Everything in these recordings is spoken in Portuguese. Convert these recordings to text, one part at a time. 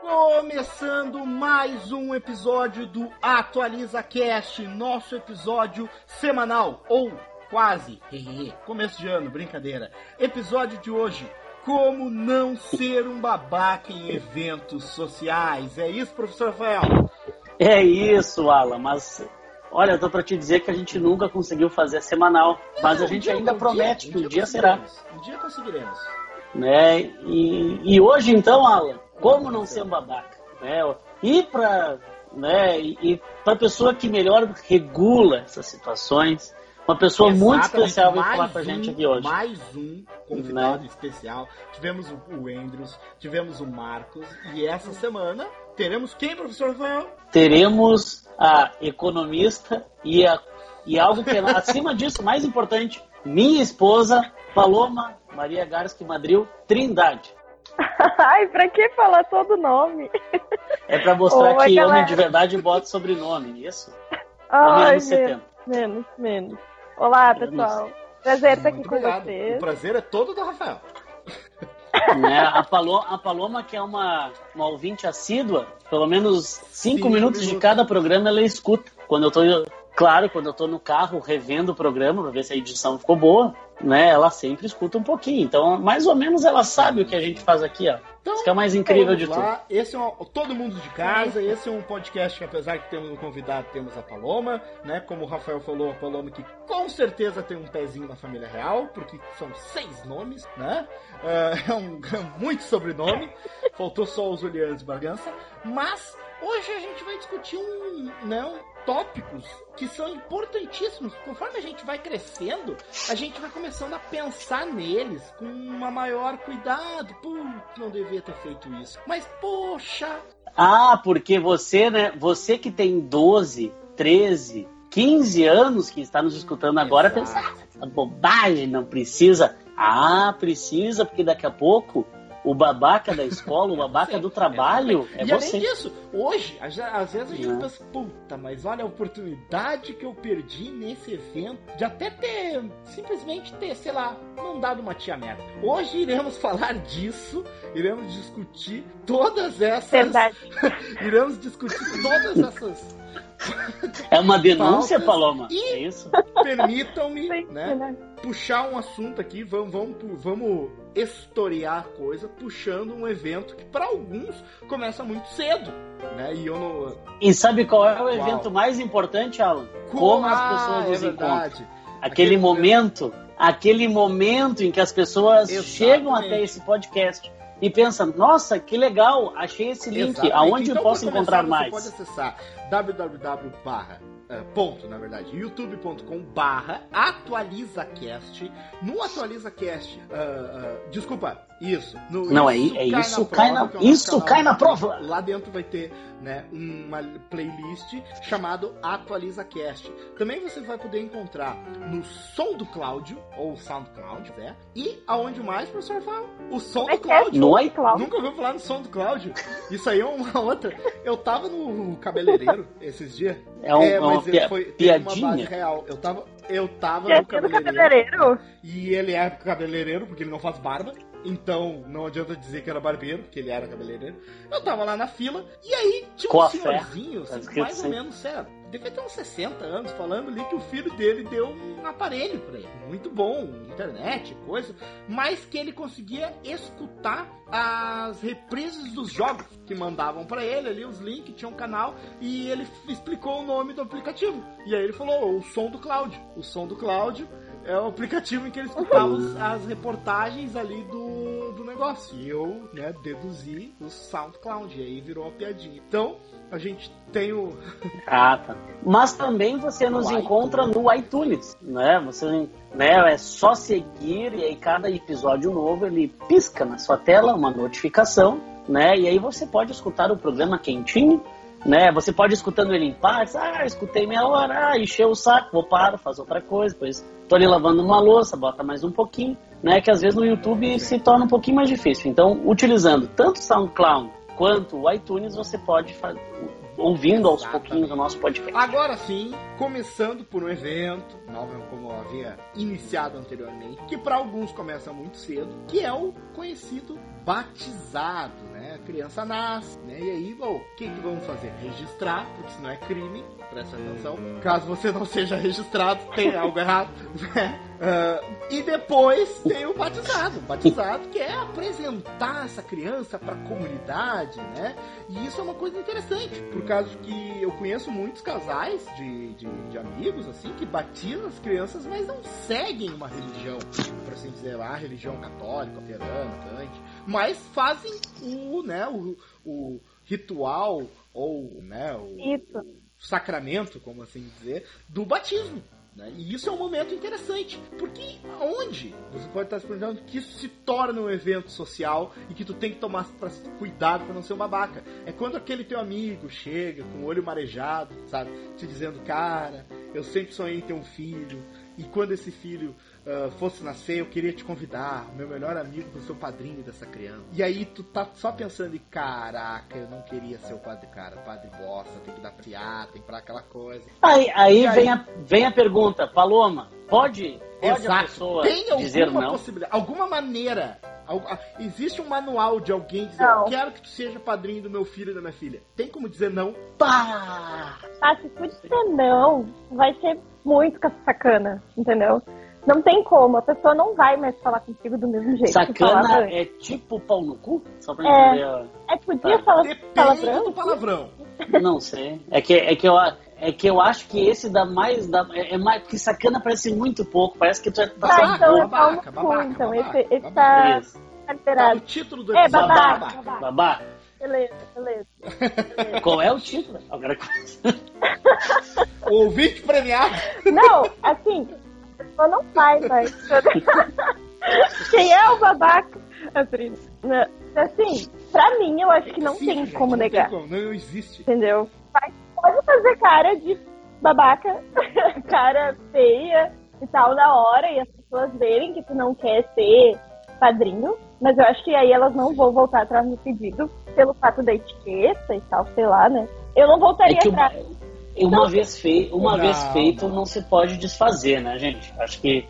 Começando mais um episódio do Atualiza Cast, nosso episódio semanal, ou quase, começo de ano, brincadeira. Episódio de hoje, como não ser um babaca em eventos sociais. É isso, professor Rafael? É isso, Alan, mas olha, eu tô para te dizer que a gente nunca conseguiu fazer semanal, mas a gente ainda promete que um dia será. Um dia conseguiremos. Né? E, e hoje então, Alan, como não ser um babaca? Né? E para né, e para pessoa que melhor regula essas situações, uma pessoa Exatamente. muito especial vai falar Mais com a gente um- aqui hoje. Mais um convidado Né? especial. Tivemos o, o Andrews, tivemos o Marcos e essa semana teremos quem, professor Rafael? Teremos a economista e, a, e algo que é acima disso, mais importante, minha esposa, Paloma Maria Garski Madril Trindade. Ai, pra que falar todo nome? É para mostrar Oi, que galera. homem de verdade bota sobrenome, isso? Ai, 70. menos, menos, menos. Olá, Menos. pessoal. Prazer estar aqui Muito com obrigado. O vocês. prazer é todo do Rafael. Né? a, Paloma, a Paloma, que é uma, uma ouvinte assídua, pelo menos cinco, Cinco minutos, de minutos. cada programa ela escuta. Quando eu tô, claro, quando eu tô no carro revendo o programa para ver se a edição ficou boa, né? Ela sempre escuta um pouquinho. Então, mais ou menos ela sabe o que a gente faz aqui, ó. Então, Isso que é o mais incrível de vamos tudo. lá. Esse é um, todo mundo de casa. Esse é um podcast que, apesar que temos um convidado, temos a Paloma, né? Como o Rafael falou, a Paloma que com certeza tem um pezinho na família real, porque são seis nomes, né? É um muito sobrenome. Faltou só os Julianos de Bargança. Mas hoje a gente vai discutir um, né, um tópicos que são importantíssimos. Conforme a gente vai crescendo, a gente vai começando a pensar neles com uma maior cuidado. Putz, não devia ter feito isso. Mas, poxa, Ah, porque você, né? Você que tem 12, 13, 15 anos que está nos escutando agora, Exato. pensa, ah, essa bobagem, não precisa. Ah, precisa, porque daqui a pouco o babaca da escola, o babaca do trabalho é e além você. disso, hoje, às vezes a gente pensa, puta, mas olha a oportunidade que eu perdi nesse evento de até ter, simplesmente ter, sei lá, mandado uma tia merda. Hoje iremos falar disso, iremos discutir todas essas. Verdade. iremos discutir todas essas. É uma denúncia, Pautas Paloma? e- É isso? Permitam-me, né? puxar um assunto aqui, vamos, vamos, vamos historiar a coisa, puxando um evento que para alguns começa muito cedo, né? E eu não. E sabe qual é o Uau. evento mais importante, Alan? Como as pessoas Ah, nos é encontram. Aquele Aquele momento, aquele momento em que as pessoas Exatamente. chegam até esse podcast e pensam, nossa, que legal, achei esse link, Exatamente. aonde Então, eu posso encontrar mais? Você pode acessar www barra, eh, ponto, na verdade, youtube.com barra atualizacast. No atualizacast, ah, ah, desculpa, isso. No Não, é- é isso cai na- que é o nosso isso canal cai na prova. Lá dentro vai ter né, uma playlist chamado Atualizacast. Também você vai poder encontrar no Som do Cláudio, ou SoundCloud, né? E aonde mais, professor Rafael? O Som do É é Cláudio. No i- Cláudio. Nunca ouviu falar no som do Cláudio? Isso aí é uma outra. Eu tava no cabeleireiro esses dias. É, um- é uma mas ele foi teve uma base piadinha. real. Eu tava, eu tava no cabeleireiro. cabeleireiro? E ele é cabeleireiro, porque ele não faz barba. Então não adianta dizer que era barbeiro, porque ele era cabeleireiro. Eu tava lá na fila, e aí tinha um senhorzinho, Tá assim, mais ou menos, sério. Devia ter uns 60 anos, falando ali que o filho dele deu um aparelho pra ele. Muito bom, internet, coisa. Mas que ele conseguia escutar as reprises dos jogos que mandavam pra ele ali, os links, tinha um canal, e ele explicou o nome do aplicativo. E aí ele falou, o som do Cláudio. O som do Cláudio é o aplicativo em que ele escutava as reportagens ali do, do negócio. E eu, né, deduzi o SoundCloud. E aí virou uma piadinha. Então, a gente tem o. Ah, tá. Mas também você nos No encontra no iTunes, né? Você, né? É só seguir e aí cada episódio novo ele pisca na sua tela uma notificação, né? E aí você pode escutar o programa quentinho, né? Você pode ir escutando ele em partes, ah, escutei meia hora, ah, encheu o saco, vou parar, fazer outra coisa, depois tô ali lavando uma louça, bota mais um pouquinho, né? Que às vezes no YouTube se torna um pouquinho mais difícil. Então, utilizando tanto o SoundCloud quanto o iTunes, você pode fa- ouvindo aos Exatamente. pouquinhos o nosso podcast. Agora sim, começando por um evento, como eu havia iniciado anteriormente, que para alguns começa muito cedo, que é o conhecido batizado, né? A criança nasce, né? E aí, o que, que vamos fazer? Registrar, porque senão é crime, presta atenção. Caso você não seja registrado, tem algo errado, né? Ah, e depois tem o batizado, o batizado que é apresentar essa criança para a comunidade, né? E isso é uma coisa interessante, por causa que eu conheço muitos casais de, de, de amigos, assim, que batizam as crianças, mas não seguem uma religião, por assim dizer, lá, a religião católica, luterana, cante, mas fazem o, né, o, o ritual ou, né, o, Isso. sacramento, como assim dizer, do batismo. né? E isso é um momento interessante, porque onde você pode estar se perguntando que isso se torna um evento social e que tu tem que tomar pra- cuidado para não ser um babaca. É quando aquele teu amigo chega com o olho marejado, sabe, te dizendo, cara, eu sempre sonhei em ter um filho e quando esse filho ah, fosse nascer, eu queria te convidar, meu melhor amigo, para ser o padrinho dessa criança. E aí tu tá só pensando, e caraca, eu não queria ser o padre, cara, padre bosta, tem que dar piada, tem pra aquela coisa. Aí, aí, aí? Vem, a, vem a pergunta, Paloma, pode, pode a pessoa Tem dizer alguma não? possibilidade, alguma maneira. Existe um manual de alguém dizer, Não. eu quero que tu seja padrinho do meu filho e da minha filha. Tem como dizer não? Pá! Ah, se tu disser não, vai ser muito sacana, entendeu? Não tem como, a pessoa não vai mais falar contigo do mesmo jeito Sacana é tipo pau no cu? Só pra É. entender. É, podia Tá. falar Depende palavrão? do palavrão. Não sei. É que, é, que eu, é que eu acho que esse dá mais. Dá, é, é mais porque sacana parece muito pouco. Parece que tu é. Tá, Babaca, então é babaca, babaca, então. babaca, esse, esse babaca. tá. Tá no título do É, episódio. babaca, babaca. babaca. Babá, Beleza, beleza. beleza. qual é o título? Agora O ouvinte premiado. Não, assim, a pessoa não vai, vai. Quem é o babaca? Assim, né, assim, pra mim, eu acho que não Sim, tem gente, como não tem negar, como, não existe. entendeu? Vai- pode fazer cara de babaca, cara feia e tal na hora, e as pessoas verem que tu não quer ser padrinho, mas eu acho que aí elas não vão voltar atrás no pedido pelo fato da etiqueta e tal, sei lá, né? Eu não voltaria É atrás. uma, Não. vez, fei, uma Não, vez feito não. não se pode desfazer, né, gente? Acho que.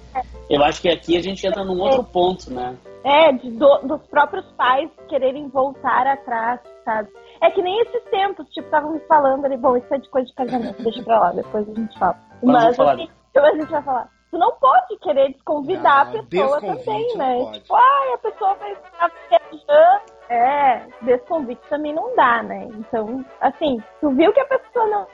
Eu acho que aqui a gente entra num outro ponto, né? É, de do- dos próprios pais quererem voltar atrás, sabe? É que nem esses tempos, tipo, estavam falando ali, bom, isso é de coisa de casamento, deixa pra lá, depois a gente fala. Mas falar. assim, a gente vai falar. Tu não pode querer desconvidar Não, a pessoa também, né? pode. Tipo, ai, a pessoa vai ficar viajando. É, desconvite também não dá, né? Então, assim, tu viu que a pessoa não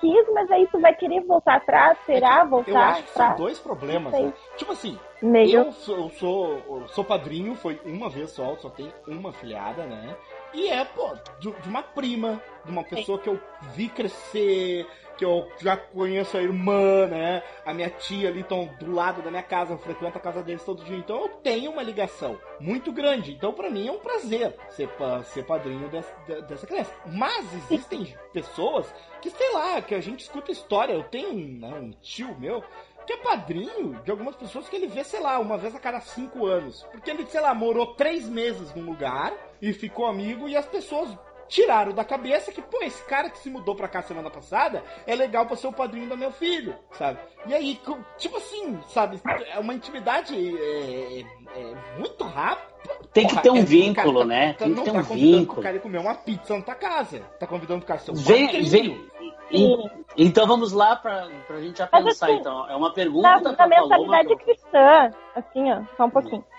quis, mas aí tu vai querer voltar atrás, será? Voltar Eu acho que são atrás? dois problemas, né? Tipo assim, Meio. eu sou, eu sou, eu sou padrinho, foi uma vez só, só tem uma filhada, né? E é, pô, de, de uma prima, de uma pessoa que eu vi crescer, que eu já conheço a irmã, né? A minha tia ali estão do lado da minha casa, eu frequento a casa deles todo dia. Então eu tenho uma ligação muito grande. Então pra mim é um prazer ser, pa- ser padrinho des- de- dessa criança. Mas existem pessoas que, sei lá, que a gente escuta história. Eu tenho né, um tio meu que é padrinho de algumas pessoas que ele vê, sei lá, uma vez a cada cinco anos. Porque ele, sei lá, morou três meses num lugar e ficou amigo e as pessoas tiraram da cabeça que, pô, esse cara que se mudou pra cá semana passada é legal pra ser o padrinho do meu filho, sabe? E aí, tipo assim, sabe? É uma intimidade é, é muito rápida. Tem que ter um é- vínculo, cara, né? tá- Tem que ter tá um convidando vínculo. o cara comer uma pizza na tua casa. Tá convidando o cara a ser um Vem, padrinho. vem. E- então vamos lá pra, pra gente já Mas pensar, assim, então. É uma pergunta Na, pra na Paloma, mentalidade pra- cristã, assim, ó, só um pouquinho. Ah,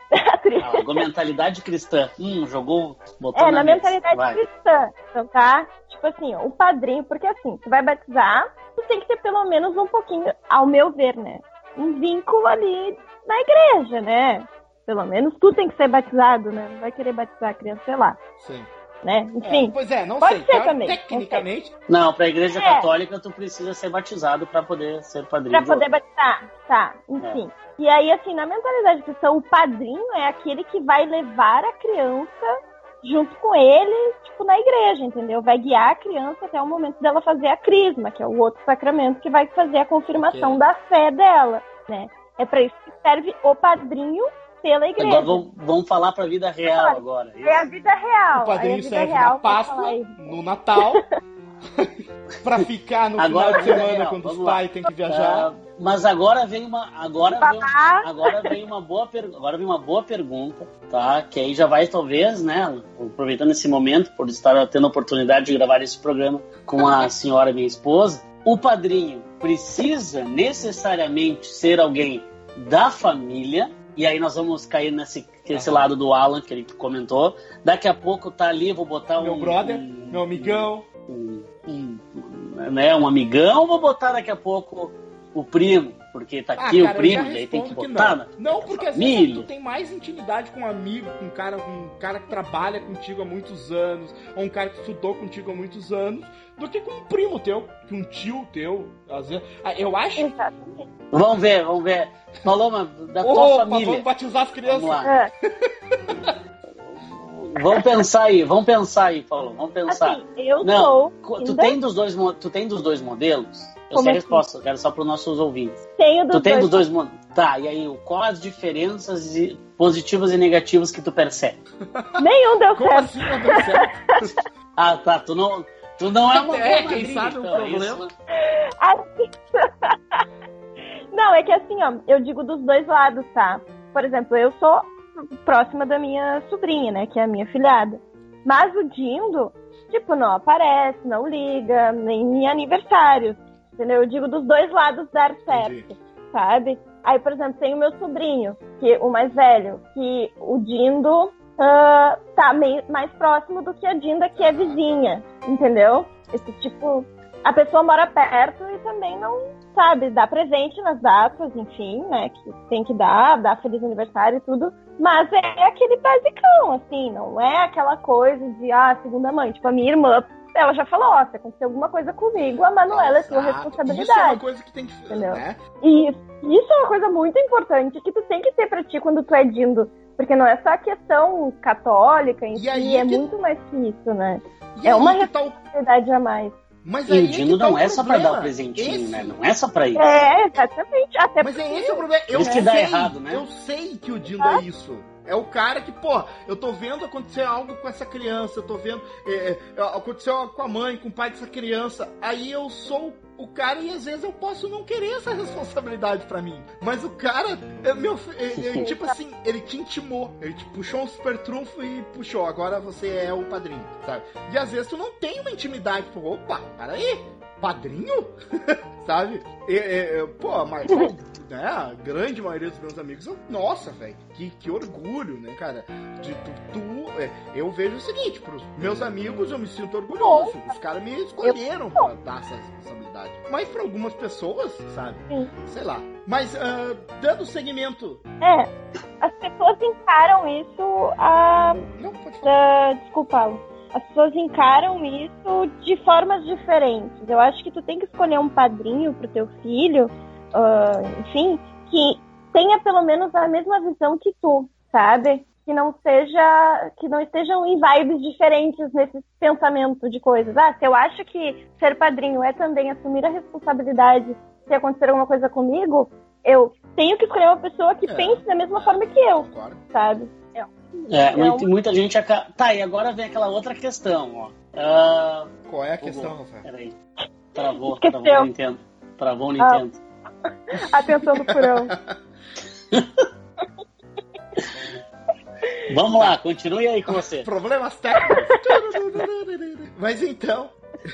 com a mentalidade cristã. Hum, jogou, botou É, na na mentalidade Vai. cristã. Então, tá? Tipo assim, o padrinho, porque assim, tu vai batizar, tu tem que ter pelo menos um pouquinho, ao meu ver, né? Um vínculo ali na igreja, né? Pelo menos tu tem que ser batizado, né? Não vai querer batizar a criança, sei lá, Sim. Né? É, Enfim, pois é, não Pode sei. ser também, Tecnicamente, Não, pra igreja É. católica tu precisa ser batizado pra poder ser padrinho. de poder batizar, tá? Enfim. E aí, assim, na mentalidade cristã, o padrinho é aquele que vai levar a criança junto com ele, tipo, na igreja, entendeu? Vai guiar a criança até o momento dela fazer a crisma, que é o outro sacramento que vai fazer a confirmação Ok. da fé dela, né? É pra isso que serve o padrinho pela igreja. Agora vamos, vamos falar pra vida real Olha, agora. É a vida real. o padrinho a serve real na Páscoa, no Natal pra ficar no Agora, final de semana Daniel, quando os pais têm que viajar. Ah, mas agora vem uma agora vem, agora vem uma boa per- agora vem uma boa pergunta, tá? Que aí já vai talvez, né, aproveitando esse momento por estar tendo a oportunidade de gravar esse programa com a senhora minha esposa, o padrinho precisa necessariamente ser alguém da família e aí nós vamos cair nesse esse lado do Alan que ele comentou. Daqui a pouco tá ali, vou botar Meu um brother, um- meu amigão. um, um, né, um amigão, vou botar daqui a pouco o primo, porque tá aqui Ah, o cara, eu primo, daí tem que botar. não. né? Não, porque às vezes família. tu tem mais intimidade com um amigo, com um cara, um cara que trabalha contigo há muitos anos, ou um cara que estudou contigo há muitos anos, do que com um primo teu, com um tio teu. Às vezes. Ah, Eu acho. Exatamente. Vamos ver, vamos ver. Paloma, da tua Opa, família. vamos batizar as crianças. Vamos lá. É, Vamos pensar aí, vamos pensar aí, Paulo. Vamos pensar. assim, eu Não, sou. Tu ainda tem dos dois, tu tem dos dois modelos? Eu Como sei a assim? resposta, eu quero só para os nossos ouvintes. Tenho dos tu tem dois. dos dois modelos. Tá, e aí, quais as diferenças e- positivas e negativas que tu percebe? Nenhum deu Como certo. assim não deu certo? Ah, tá, tu não, tu não é uma É, quem sabe o então, é isso? problema. Assim- Não, é que assim, ó, eu digo dos dois lados, tá? Por exemplo, eu sou próxima da minha sobrinha, né? Que é a minha filhada. Mas o Dindo, tipo, não aparece, não liga, nem em aniversários. Entendeu? Eu digo dos dois lados dar certo, sabe? Aí, por exemplo, tem o meu sobrinho, que o mais velho, que o Dindo ah, tá meio mais próximo do que a Dinda, que é vizinha, entendeu? Esse tipo, a pessoa mora perto e também não sabe, dá presente nas datas, enfim, né? Que tem que dar, dar feliz aniversário e tudo. Mas é aquele basicão, assim, não é aquela coisa de, ah, segunda mãe. Tipo, a minha irmã, ela já falou, ó, se acontecer alguma coisa comigo, a Manuela é sua Exato. Isso é uma responsabilidade. coisa que tem que. Entendeu? Né? E isso é uma coisa muito importante que tu tem que ter pra ti quando tu é dindo. Porque não é só a questão católica em E si, aí é que- muito mais que isso, né? E É uma que tá o- Verdade a mais. Mas E aí o é Dino tá não é só pra dar o presentinho, Esse- né? Não é só pra isso. É, exatamente. Até Mas porque é esse o problema. Eu Isso que dá sei, errado, né? Eu sei que o Dindo é isso. É o cara que, pô, eu tô vendo acontecer algo com essa criança, eu tô vendo. é, é, aconteceu com a mãe, com o pai dessa criança. Aí eu sou o cara e às vezes eu posso não querer essa responsabilidade pra mim. Mas o cara, é, meu, é, é, tipo assim, ele te intimou. Ele te puxou um super trunfo e puxou. Agora você é o padrinho, sabe? E às vezes tu não tem uma intimidade. Tipo, opa, peraí, padrinho? sabe? E, e, pô, mas né, a grande maioria dos meus amigos, eu, nossa, velho, que, que orgulho, né, cara? De tu, tu- é, eu vejo o seguinte, pros meus amigos eu me sinto orgulhoso. Os caras me escolheram pra dar essa responsabilidade. Mas pra algumas pessoas, sabe? Sim. Sei lá. Mas ah, dando seguimento. É, as pessoas encaram isso a. Não, pode falar. a desculpa. As pessoas encaram isso de formas diferentes. Eu acho que tu tem que escolher um padrinho pro teu filho, ah, enfim, que tenha pelo menos a mesma visão que tu, sabe? Que não seja, que não estejam em vibes diferentes nesse pensamento de coisas. Ah, se eu acho que ser padrinho é também assumir a responsabilidade se acontecer alguma coisa comigo, eu tenho que escolher uma pessoa que É. pense da mesma forma que eu, Concordo. sabe? É, É muita, gente acaba. Tá, e agora vem aquela outra questão, ó. Ah, Qual é a Vou- questão, Rafael? peraí. Travou, Esqueceu. travou o Nintendo. Travou o Nintendo. Atenção do furão. Vamos lá, continue aí com você. Problemas técnicos. Mas então.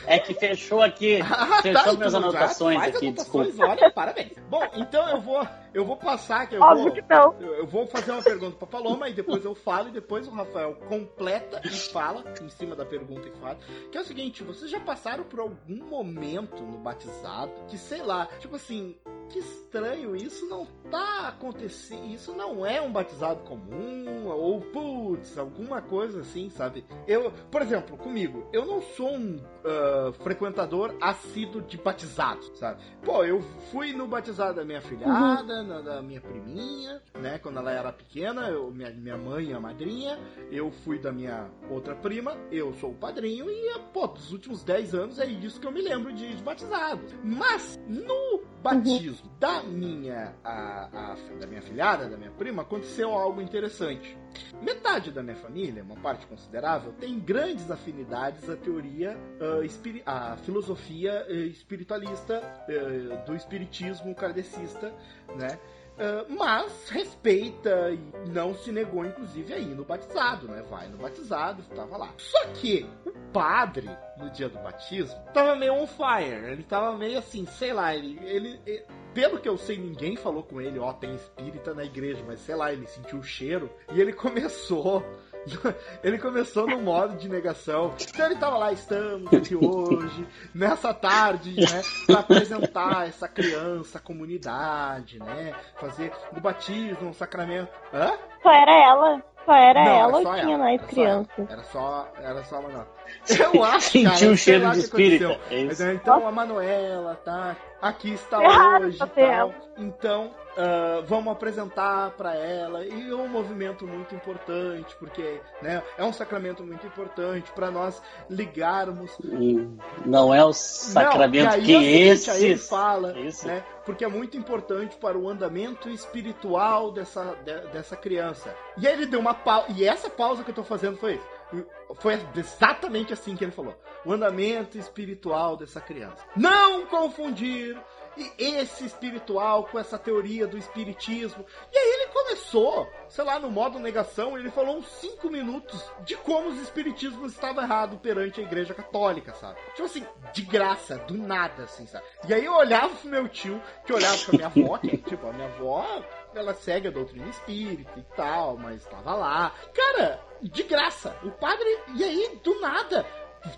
É que fechou aqui. Ah, Fechou tá, minhas então anotações aqui, anotações, desculpa. Olha, parabéns. Bom, então eu vou, eu vou passar aqui. Eu Óbvio vou, que não. eu eu vou fazer uma pergunta pra Paloma e depois eu falo e depois o Rafael completa e fala em cima da pergunta que faz. Que é o seguinte, vocês já passaram por algum momento no batizado que, sei lá, tipo assim, que estranho, isso não tá acontecendo, isso não é um batizado comum, ou putz, alguma coisa assim, sabe? Eu, por exemplo, comigo, eu não sou um ah, frequentador assíduo de batizados, sabe? Pô, eu fui no batizado da minha filhada, na- da minha priminha, né? Quando ela era pequena, eu, minha, minha mãe e a madrinha. Eu fui da minha outra prima, eu sou o padrinho. E, pô, dos últimos 10 anos é isso que eu me lembro de, de batizado. Mas, no batismo da minha a, a, da minha filhada, da minha prima, aconteceu algo interessante. Metade da minha família, uma parte considerável, tem grandes afinidades à teoria, uh, à filosofia uh, espiritualista uh, do espiritismo kardecista, né? Uh, mas respeita e não se negou, inclusive, a ir no batizado, né? Vai no batizado, estava lá. Só que o padre, no dia do batismo, tava meio on fire. Ele tava meio assim, sei lá, ele, ele, ele pelo que eu sei, ninguém falou com ele, ó, tem espírita na igreja, mas sei lá, ele sentiu o cheiro e ele começou ele começou no modo de negação. Então ele tava lá, estamos aqui hoje, nessa tarde, né? Pra apresentar essa criança, a comunidade, né? Fazer o batismo, o sacramento. Hã? Só era ela. Só era Não, ela ou tinha ela. mais crianças? Era só, era só a Manuela. Eu acho, Sentiu o cheiro de espírito. É então a Manuela, tá? Aqui está hoje. Tal. Então, Uh, vamos apresentar para ela e é um movimento muito importante porque né, é um sacramento muito importante para nós ligarmos não é o sacramento não, que, esse aí ele fala né, porque é muito importante para o andamento espiritual dessa, de, dessa criança e aí ele deu uma pausa e essa pausa que eu tô fazendo foi isso foi exatamente assim que ele falou. O andamento espiritual dessa criança. Não confundir esse espiritual com essa teoria do espiritismo. E aí ele começou, sei lá, no modo negação, ele falou uns 5 minutos de como os espiritismos estavam errados perante a igreja católica, sabe? Tipo assim, de graça, do nada, assim, sabe? E aí eu olhava pro meu tio, que olhava pra minha avó, que, tipo, a minha avó, ela segue a doutrina espírita e tal, mas tava lá. Cara, de graça. O padre, e aí, do nada,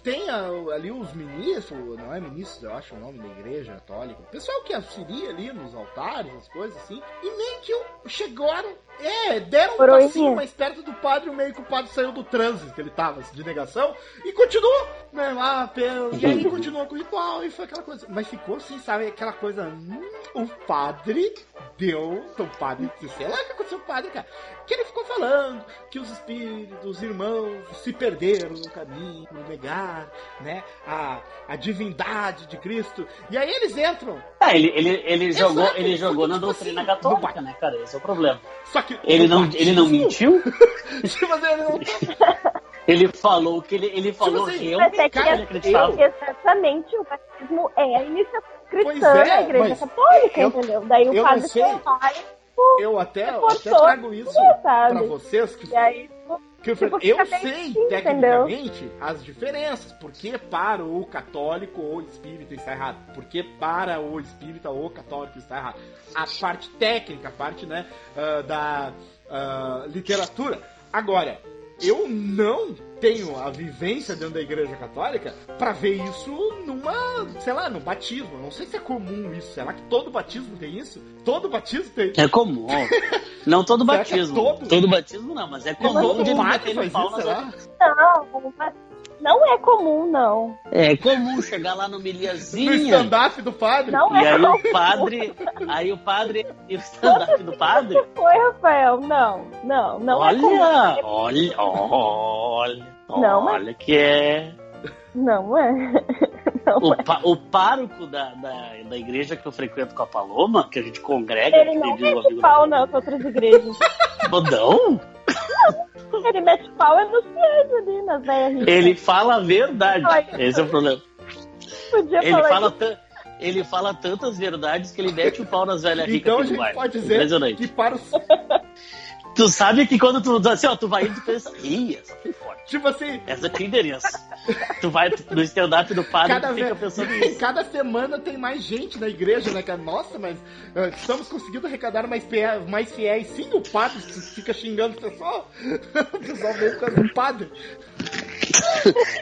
tem ali os ministros, não é ministros, eu acho o nome da igreja católica, pessoal que auxilia ali nos altares, as coisas assim, e nem que chegaram, é, deram um passinho mais perto do padre, meio que o padre saiu do trânsito que ele tava, de negação, e continuou, né, lá, pelo, e aí continuou com o ritual, e foi aquela coisa, mas ficou assim, sabe, aquela coisa, hum, o padre deu, o padre, sei lá o que aconteceu com o padre, cara, que ele ficou falando que os espíritos, os irmãos se perderam no caminho, no negar, né, a, a divindade de Cristo. E aí eles entram. Ah, ele, ele, ele jogou, ele jogou na tipo doutrina assim, católica, né, cara? Esse é o problema. Só que ele não, ele não mentiu? tipo assim, ele não Ele falou que ele, ele falou tipo assim, realmente é que ele acreditava. Exatamente, o batismo é a iniciativa cristã é, na igreja católica, eu, entendeu? Daí o padre foi lá eu até, eu até trago isso para vocês que, aí, que tipo, eu sei assim, tecnicamente entendeu? as diferenças. Porque para o católico ou espírita está errado. Porque para o espírita ou católico está errado. A parte técnica, a parte né, uh, da uh, literatura. Agora, eu não tenho a vivência dentro da igreja católica para ver isso numa, sei lá, no batismo. Não sei se é comum isso. Será que todo batismo tem isso? Todo batismo tem? É comum. não todo é batismo. É todo? todo? batismo não, mas é comum todo de meter pau nas. Não, mas não é comum, não. É comum chegar lá no milhazinha. No stand-up do padre. Não e é aí comum. o padre. Aí o padre. E o stand-up do padre? Foi, Rafael. Não, não, não olha, é comum. Olha, olha, não olha é. que é. Não é. Não o, é. Pa, o pároco da, da, da igreja que eu frequento com a Paloma, que a gente congrega. Ele não mete pau nas outras igrejas. Não? Ele mete pau é nos fiéis ali, nas velhas Ele fala a verdade. Esse é o problema. Podia ele fala ele fala tantas verdades que ele mete o pau nas velhas ricas. Então a gente pode dizer que para os... Tu sabe que quando tu assim, ó, tu vai indo, tu pensa, ih, essa foi forte. Tipo assim. Essa tinha endereço. tu vai no stand-up do padre cada e fica pensando nisso. Cada semana tem mais gente na igreja, né, cara? Nossa, mas uh, estamos conseguindo arrecadar mais, fiéis, mais fiéis. Sim, o padre fica xingando o pessoal. o pessoal veio por causa do padre.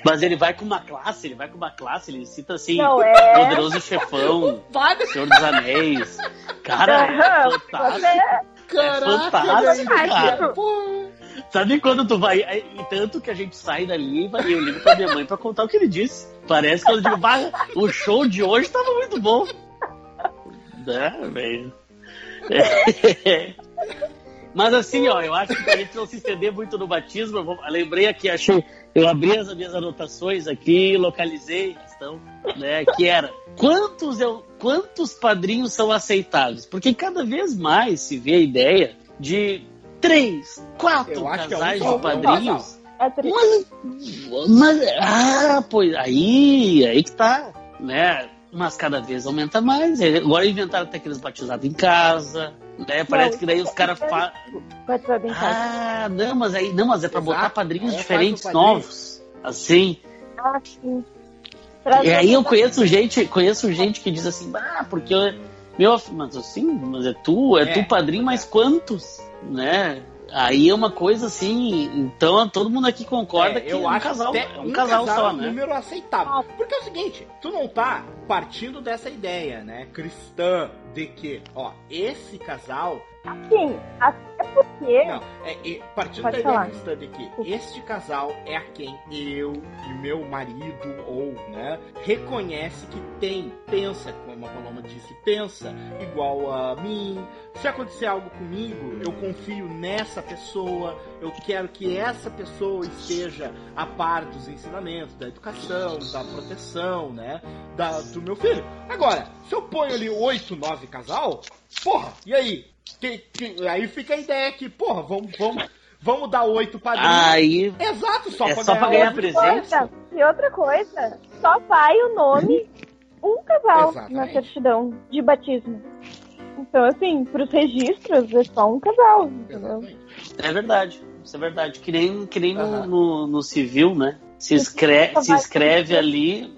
Mas ele vai com uma classe, ele vai com uma classe, ele cita assim, Não, é... Poderoso Chefão, Senhor dos Anéis. Cara, é fantástico. É Caraca, é fantástico, cara. Sabe quando tu vai. E tanto que a gente sai dali e eu ligo pra minha mãe pra contar o que ele disse. Parece que eu digo, o show de hoje tava muito bom. Né, velho? É. Mas assim, ó, eu acho que pra gente não se estender muito no batismo, eu, vou, eu lembrei aqui, achei. Eu abri as minhas anotações aqui, localizei questão, né? Que era quantos, eu, quantos padrinhos são aceitáveis? Porque cada vez mais se vê a ideia de três, quatro casais é um de padrinhos. É triste. Mas, mas, ah, pois aí, aí que tá, né? Mas cada vez aumenta mais. Agora inventaram até aqueles batizados em casa, né? Parece Não, que daí os caras é fa... Batizado em casa. Ah, não, mas aí não, mas é pra Exato. botar padrinhos Aí diferentes, padrinho. novos. Assim. Ah, sim. E aí eu conheço gente, conheço gente que diz assim, ah, porque eu, meu, mas assim, mas é tu, é, É, tu padrinho, mas quantos, né? Aí é uma coisa assim, então todo mundo aqui concorda É, que eu é um acho casal, até é um casal, é só, um né? número aceitável. Porque é o seguinte, tu não tá partindo dessa ideia, né, cristã, de que, ó, esse casal Sim, até porque. Não, é, é, partindo Pode da falar. cristã de que este casal é a quem eu e meu marido, ou, né, reconhece que tem, pensa, como a Paloma disse, pensa igual a mim. Se acontecer algo comigo, eu confio nessa pessoa, eu quero que essa pessoa esteja a par dos ensinamentos, da educação, da proteção, né, da, do meu filho. Agora, se eu ponho ali oito, nove casal, porra, e aí? Que- que- aí fica a ideia que, porra, vamos, vamos, vamos dar oito padrinhos. Aí, Exato, só É pra só ganhar, pra ganhar presença. E outra coisa, só vai o nome um casal Exatamente. na certidão de batismo. Então, assim, pros registros é só um casal, entendeu? É verdade, isso é verdade. Que nem, que nem no, Aham. no, no civil, né? Se, escre se escreve ali,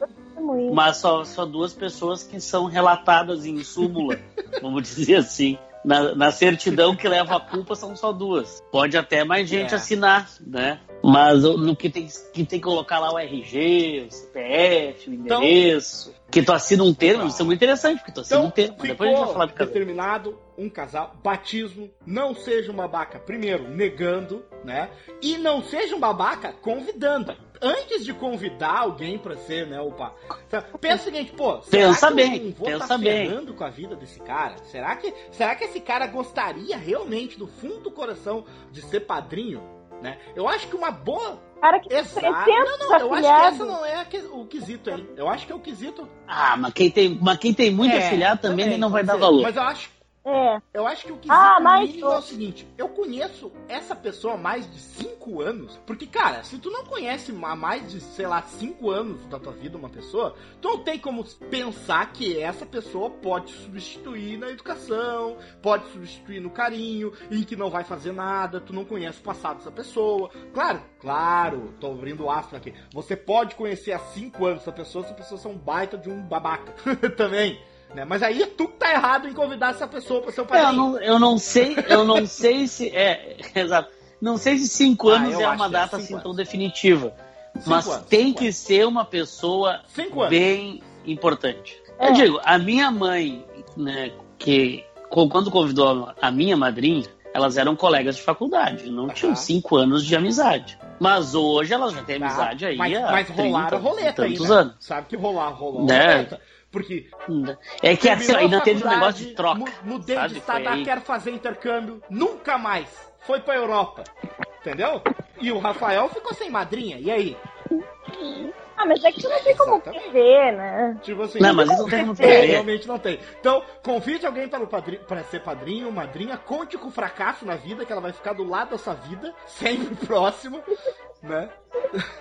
mas só, só duas pessoas que são relatadas em súmula, vamos dizer assim. Na, na certidão que leva a culpa são só duas. Pode até mais gente É. assinar, né? Mas no que tem, que tem que colocar lá o RG, o CPF, o Então- endereço. que tu assina um termo, Ah. isso é muito interessante, porque tu assina Então, um termo. Depois a gente vai falar de determinado um casal, batismo, não seja um babaca, primeiro, negando, né? E não seja um babaca convidando. Antes de convidar alguém pra ser, né, opa. Então, pensa o seguinte, pô, será Pensa que bem, eu pensa tá bem. ferrando com a vida desse cara? Será que, será que esse cara gostaria realmente, do fundo do coração, de ser padrinho? Né? Eu acho que uma boa. Cara que Exato. 300 Não, não, eu acho que essa não é que- o quesito, hein? Eu acho que é o quesito. Ah, mas quem tem, mas quem tem muito É, afiliado também, ele não vai pode dar ser. valor. Mas eu acho É, Eu acho que o quesito Ah, mas- mínimo é o seguinte: eu conheço essa pessoa há mais de 5 anos. Porque, cara, se tu não conhece há mais de, sei lá, 5 anos da tua vida uma pessoa, tu não tem como pensar que essa pessoa pode substituir na educação, pode substituir no carinho, em que não vai fazer nada, tu não conhece o passado dessa pessoa. Claro, claro, tô abrindo aspas aqui. Você pode conhecer há 5 anos essa pessoa, essa pessoa é um baita de um babaca também. Né? Mas aí é tu que tá errado em convidar essa pessoa pra ser o É, padrinho. eu, não, eu não sei, eu não sei se. É, exato. Não sei se cinco Ah, anos eu é uma é data cinco assim anos. tão definitiva. Cinco mas anos, tem que ser uma pessoa Cinco anos. bem importante. É. Eu digo, a minha mãe, né, que quando convidou a minha madrinha, elas eram colegas de faculdade, não tinham cinco anos de amizade. Mas hoje elas já têm amizade aí Tá? mas, há mas 30 rolaram roleta aí, né? anos. Sabe que rolar, rolou Né? roleta. Porque É que assim, ainda teve um negócio de troca. mu- Mudei sabe? de estado, ah, aí. quero fazer intercâmbio. Nunca mais. Foi pra Europa. Entendeu? E o Rafael ficou sem madrinha. E aí? Ah, mas é que tu não tem como prever, né? Tipo assim. Não, mas não tem como É, prever. realmente não tem. Então, convide alguém para, o padrinho, para ser padrinho, madrinha, conte com o fracasso na vida, que ela vai ficar do lado da sua vida, sempre próximo, né?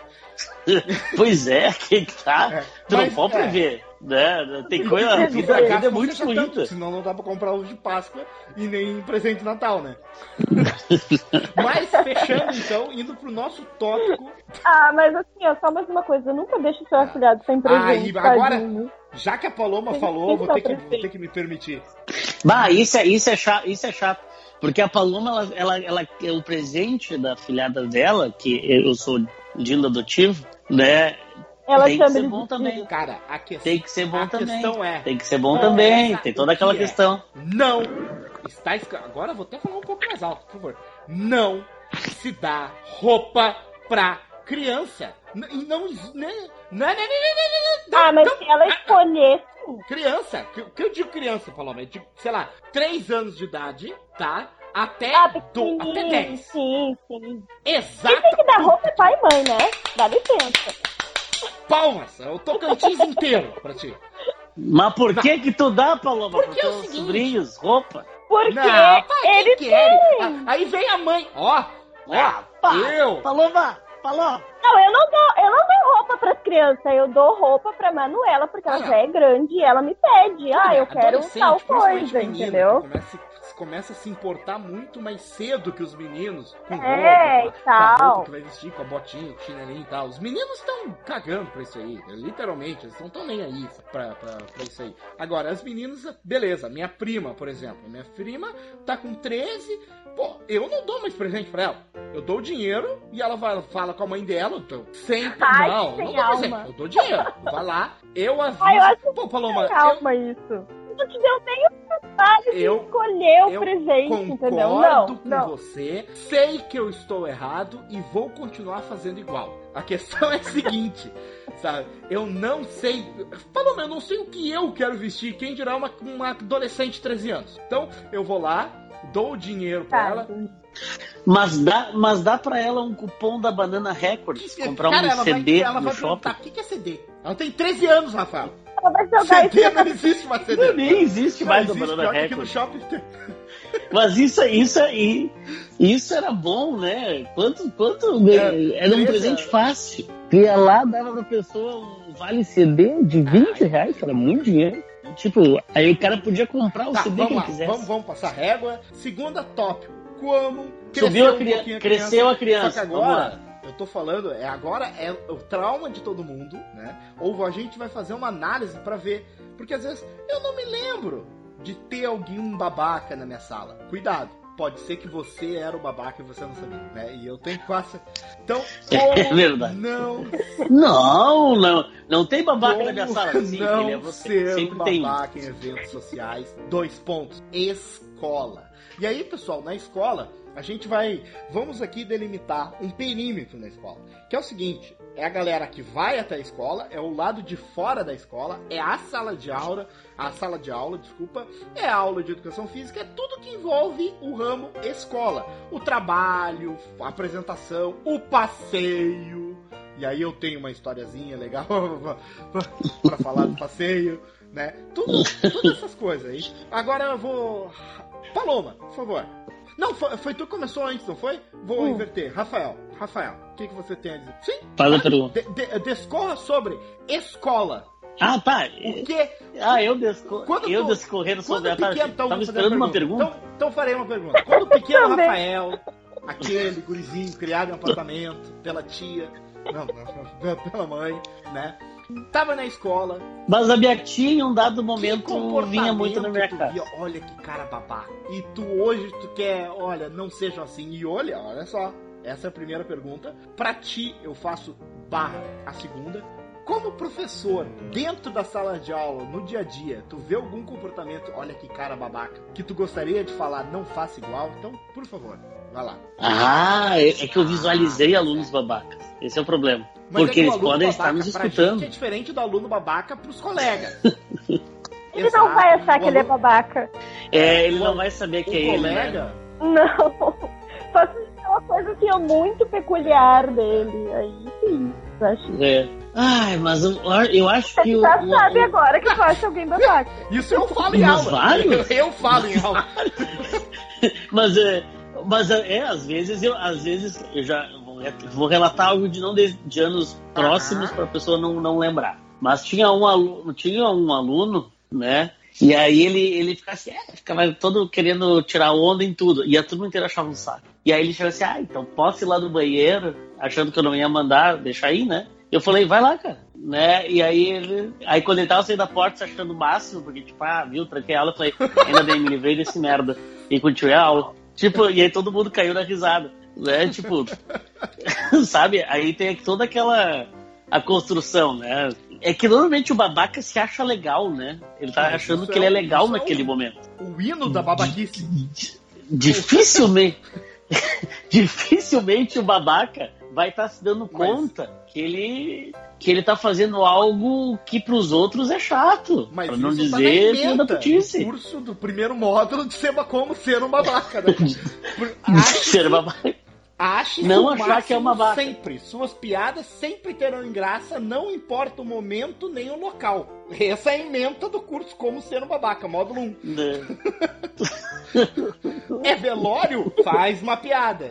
Pois é, que tá. É, Tu mas, não pode é. prever. Né? Tem coisa, a vida, a vida é muito tanto, fluida. senão não dá pra comprar ovo de Páscoa e nem presente de Natal, né? Mas, fechando então, indo pro nosso tópico, Ah, mas assim, ó, só mais uma coisa. Nunca deixe seu afilhado sem presente. Aí, agora- tadinho. já que a Paloma Tem falou, que vou ter que, vou ter que me permitir. Bah, isso é, isso é chato, isso é chato. Porque a Paloma, ela, ela, ela é o presente da filhada dela, que eu sou Dindo adotivo, né? Ela tem que ser bom de também. Cara, a questão, Tem que ser bom a também. questão é, Tem que ser bom É, também. essa- Tem toda o aquela que é? questão. não está. Agora eu vou até falar um pouco mais alto, por favor. Não se dá roupa pra criança. E Não? Não, não, não, não, não, não, Ah, mas não. se ela escolher, sim. Criança, que, que eu digo criança, Paloma, é de, sei lá, 3 anos de idade, tá? Até, Ah, do, até 10. Sim, sim. Quem Exato. tem que dar roupa é pai e mãe, né? Dá licença. Palmas. É o Tocantins inteiro pra ti. Mas por que que tu dá, Paloma, Porque pros é o teus seguinte- sobrinhos roupa? Porque Não, pai, ele quer? tem. Ah, Aí vem a mãe. Ó, ó, Ah, pá. eu. Paloma, falou. Não, eu não dou, eu não dou roupa pras crianças, eu dou roupa pra Manuela, porque ela Ah, já é grande e ela me pede. Ah, eu quero tal coisa, menino, entendeu? Começa, começa a se importar muito mais cedo que os meninos. Com É, roupa, e a- com a tal. roupa que vai vestir, com a botinha, com o chinelinho e tal. Os meninos estão cagando pra isso aí. Literalmente, eles não estão nem aí pra, pra, pra isso aí. Agora, as meninas, beleza. Minha prima, por exemplo. Minha prima tá com 13. Pô, eu não dou mais presente pra ela. Eu dou o dinheiro e ela vai, fala com a mãe dela. Então, sempre. Ai, não, não dou alma. Eu dou dinheiro. Vai lá, eu aviso. Ai, eu Pô, Paloma, eu, Calma isso. Eu te dei eu tenho vontade de Eu- escolher o eu presente, entendeu? Não, com não. você, sei que eu estou errado e vou continuar fazendo igual. A questão é a seguinte, sabe? Eu não sei. Paloma, eu não sei o que eu quero vestir. Quem dirá uma, uma adolescente de 13 anos? Então, eu vou lá, dou o dinheiro pra Tá, ela. Mas dá, mas dá pra ela um cupom da Banana Records, comprar Cara, um ela CD vai, ela no vai shopping. o que que é CD? Ela tem 13 anos, Rafael. Ela vai jogar CD isso não existe uma CD. Nem existe Não mais a existe, Banana que aqui no Records. shopping tem. Mas isso, isso aí, isso era bom, né? Quanto, quanto É, era um beleza. presente fácil. Ia lá, dava pra pessoa um vale CD de 20 reais, que era muito dinheiro. Tipo, aí o cara podia comprar o Tá, CD que lá, ele quisesse. vamos, vamos passar régua. Segunda tópico. Como Subiu a um criança, pouquinho cresceu a Só criança. que vamos agora, eu tô falando, é agora é o trauma de todo mundo, né? Ou a gente vai fazer uma análise pra ver. Porque às vezes eu não me lembro de ter alguém babaca na minha sala. Cuidado. Pode ser que você era o babaca e você não sabia, né? E eu tenho quase. Então, como É verdade. não Não, não. Não tem babaca como na minha sala. Sim, não é você. ser Sempre um tem. um. babaca em eventos sociais. Dois pontos. Escola. E aí, pessoal, na escola, a gente vai. Vamos aqui delimitar um perímetro na escola. Que é o seguinte: é a galera que vai até a escola, é o lado de fora da escola, é a sala de aula, a sala de aula, desculpa, é a aula de educação física, é tudo que envolve o ramo escola. O trabalho, a apresentação, o passeio. E aí eu tenho uma historiazinha legal pra falar do passeio, né? Tudo, todas essas coisas aí. Agora eu vou. Paloma, por favor. Não, foi, foi tu que começou antes, não foi? Vou Hum. inverter. Rafael, Rafael, o que, que você tem a dizer? Sim, Faz a pergunta. de, de, descorra sobre escola. Ah, tá. O que? Ah, eu, desco... Quando eu tu- descorrendo sobre a pequeno, então, Tava vou fazer esperando uma pergunta. Então, então farei uma pergunta. Quando o pequeno. Rafael, aquele gurizinho criado em apartamento pela tia, não, não, pela mãe, né? Tava na escola, Mas a minha tia, em um dado momento, comportamento vinha muito na minha tu casa. via, olha que cara babaca. E tu hoje tu quer, olha, não seja assim. E olha, olha só. Essa é a primeira pergunta. Pra ti, eu faço barra a segunda. Como professor, dentro da sala de aula, no dia a dia, tu vê algum comportamento, olha que cara babaca, que tu gostaria de falar, não faça igual? Então, por favor, vai lá. Ah, é é que eu visualizei alunos babacas. Esse é o problema. Mas Porque é que o eles aluno podem estar nos pra escutando. gente é diferente do aluno babaca pros colegas. Ele não vai achar O que ele é aluno- babaca. É, ele O- não vai saber que o é ele. né? colega, Não. Só se é uma coisa assim, ó, muito peculiar dele. Aí sim, eu acho. É. Ai, mas eu, eu acho que Você já o- sabe o- agora que tu acha alguém babaca. Isso eu falo em Mas aula. vários? Eu falo em aula. Mas, é, mas é, às vezes eu, às vezes eu já vou, vou relatar algo de não de, de anos próximos para a pessoa não, não lembrar. Mas tinha um aluno, tinha um aluno, né? E aí ele, ele ficava assim, é, ficava todo querendo tirar onda em tudo. E a turma inteira achava um saco. E aí ele chegou assim, ah, então posso ir lá do banheiro, achando que eu não ia mandar, deixar aí, né? Eu falei, vai lá, cara. Né? E aí ele. Aí quando ele tava saindo da porta, se achando o máximo, porque, tipo, ah, viu, tranquei a aula, eu falei, ainda bem, me livrei desse merda. E continuei a aula. Tipo, e aí todo mundo caiu na risada. Né? Tipo, sabe? Aí tem toda aquela a construção, né? É que normalmente o babaca se acha legal, né? Ele tá achando isso que é ele é um- legal é naquele um- momento. O hino da babaquice. Dificilmente. dificilmente o babaca vai estar se dando Mas- conta que ele que ele tá fazendo algo que pros outros é chato. Mas pra não isso tá na dizer filho da putice. curso do primeiro módulo de ser como ser um babaca, né? Por- Ser babaca. Ache Não achar que é uma vaca. Sempre. Suas piadas sempre terão graça, não importa o momento nem o local. Essa é a ementa do curso Como Ser um Babaca, módulo 1. Né? É velório? Faz uma piada.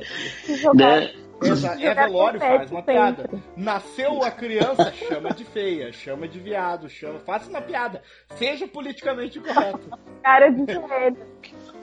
Né? É Jogar velório, confete faz uma sempre. piada. Nasceu a criança, chama de feia, chama de viado, chama. Faça uma piada. Seja politicamente correto. Cara de joelho.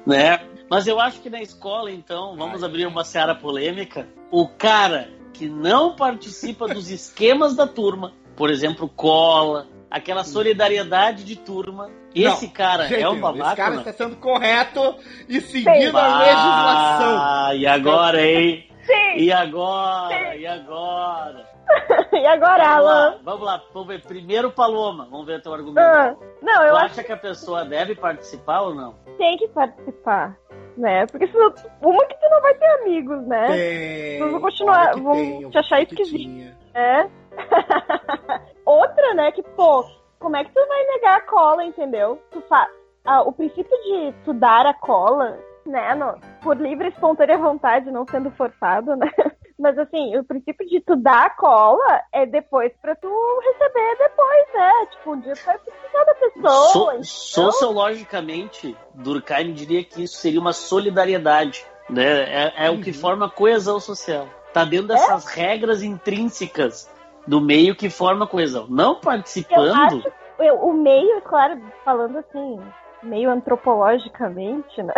né? Mas eu acho que na escola, então, vamos abrir uma seara polêmica. O cara que não participa dos esquemas da turma, por exemplo, cola, aquela solidariedade de turma, esse Não, cara Gente, é um babaca. Esse cara não? está sendo correto e seguindo a Ah, legislação. e agora, hein? Sim. E agora? E agora? E agora, Vamos Alan? lá, vamos lá, vamos ver. Primeiro, Paloma, vamos ver teu argumento. Ah, não, eu tu acho acha que a pessoa deve participar ou não? tem que participar, né? Porque senão, uma que tu não vai ter amigos, né? Tem. Vamos continuar, vamos tem, te achar esquisito. É. Outra, né, que, pô, como é que tu vai negar a cola, entendeu? Tu fa... ah, o princípio de tu dar a cola, né, no- por livre e espontânea vontade, não sendo forçado, né? Mas assim, o princípio de tu dar a cola é depois pra tu receber depois, né? Tipo, um dia tu vai precisar da pessoa. So- então- sociologicamente, Durkheim diria que isso seria uma solidariedade. Né? É, é o que Uhum. forma a coesão social. Tá dentro dessas regras intrínsecas do meio que forma a coesão. Não Eu participando, acho eu- o meio, claro, falando assim, meio antropologicamente, né?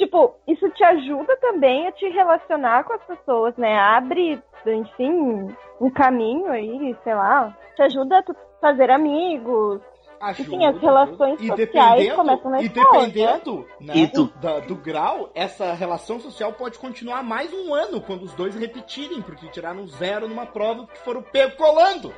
Tipo, isso te ajuda também a te relacionar com as pessoas, né? Abre, enfim, um caminho aí, sei lá. Te ajuda a fazer amigos. Ajuda, Enfim, as relações ajuda. sociais começam na E escola, dependendo né, E tu- da- do grau, essa relação social pode continuar mais um ano quando os dois repetirem, porque tiraram zero numa prova que foram pego colando.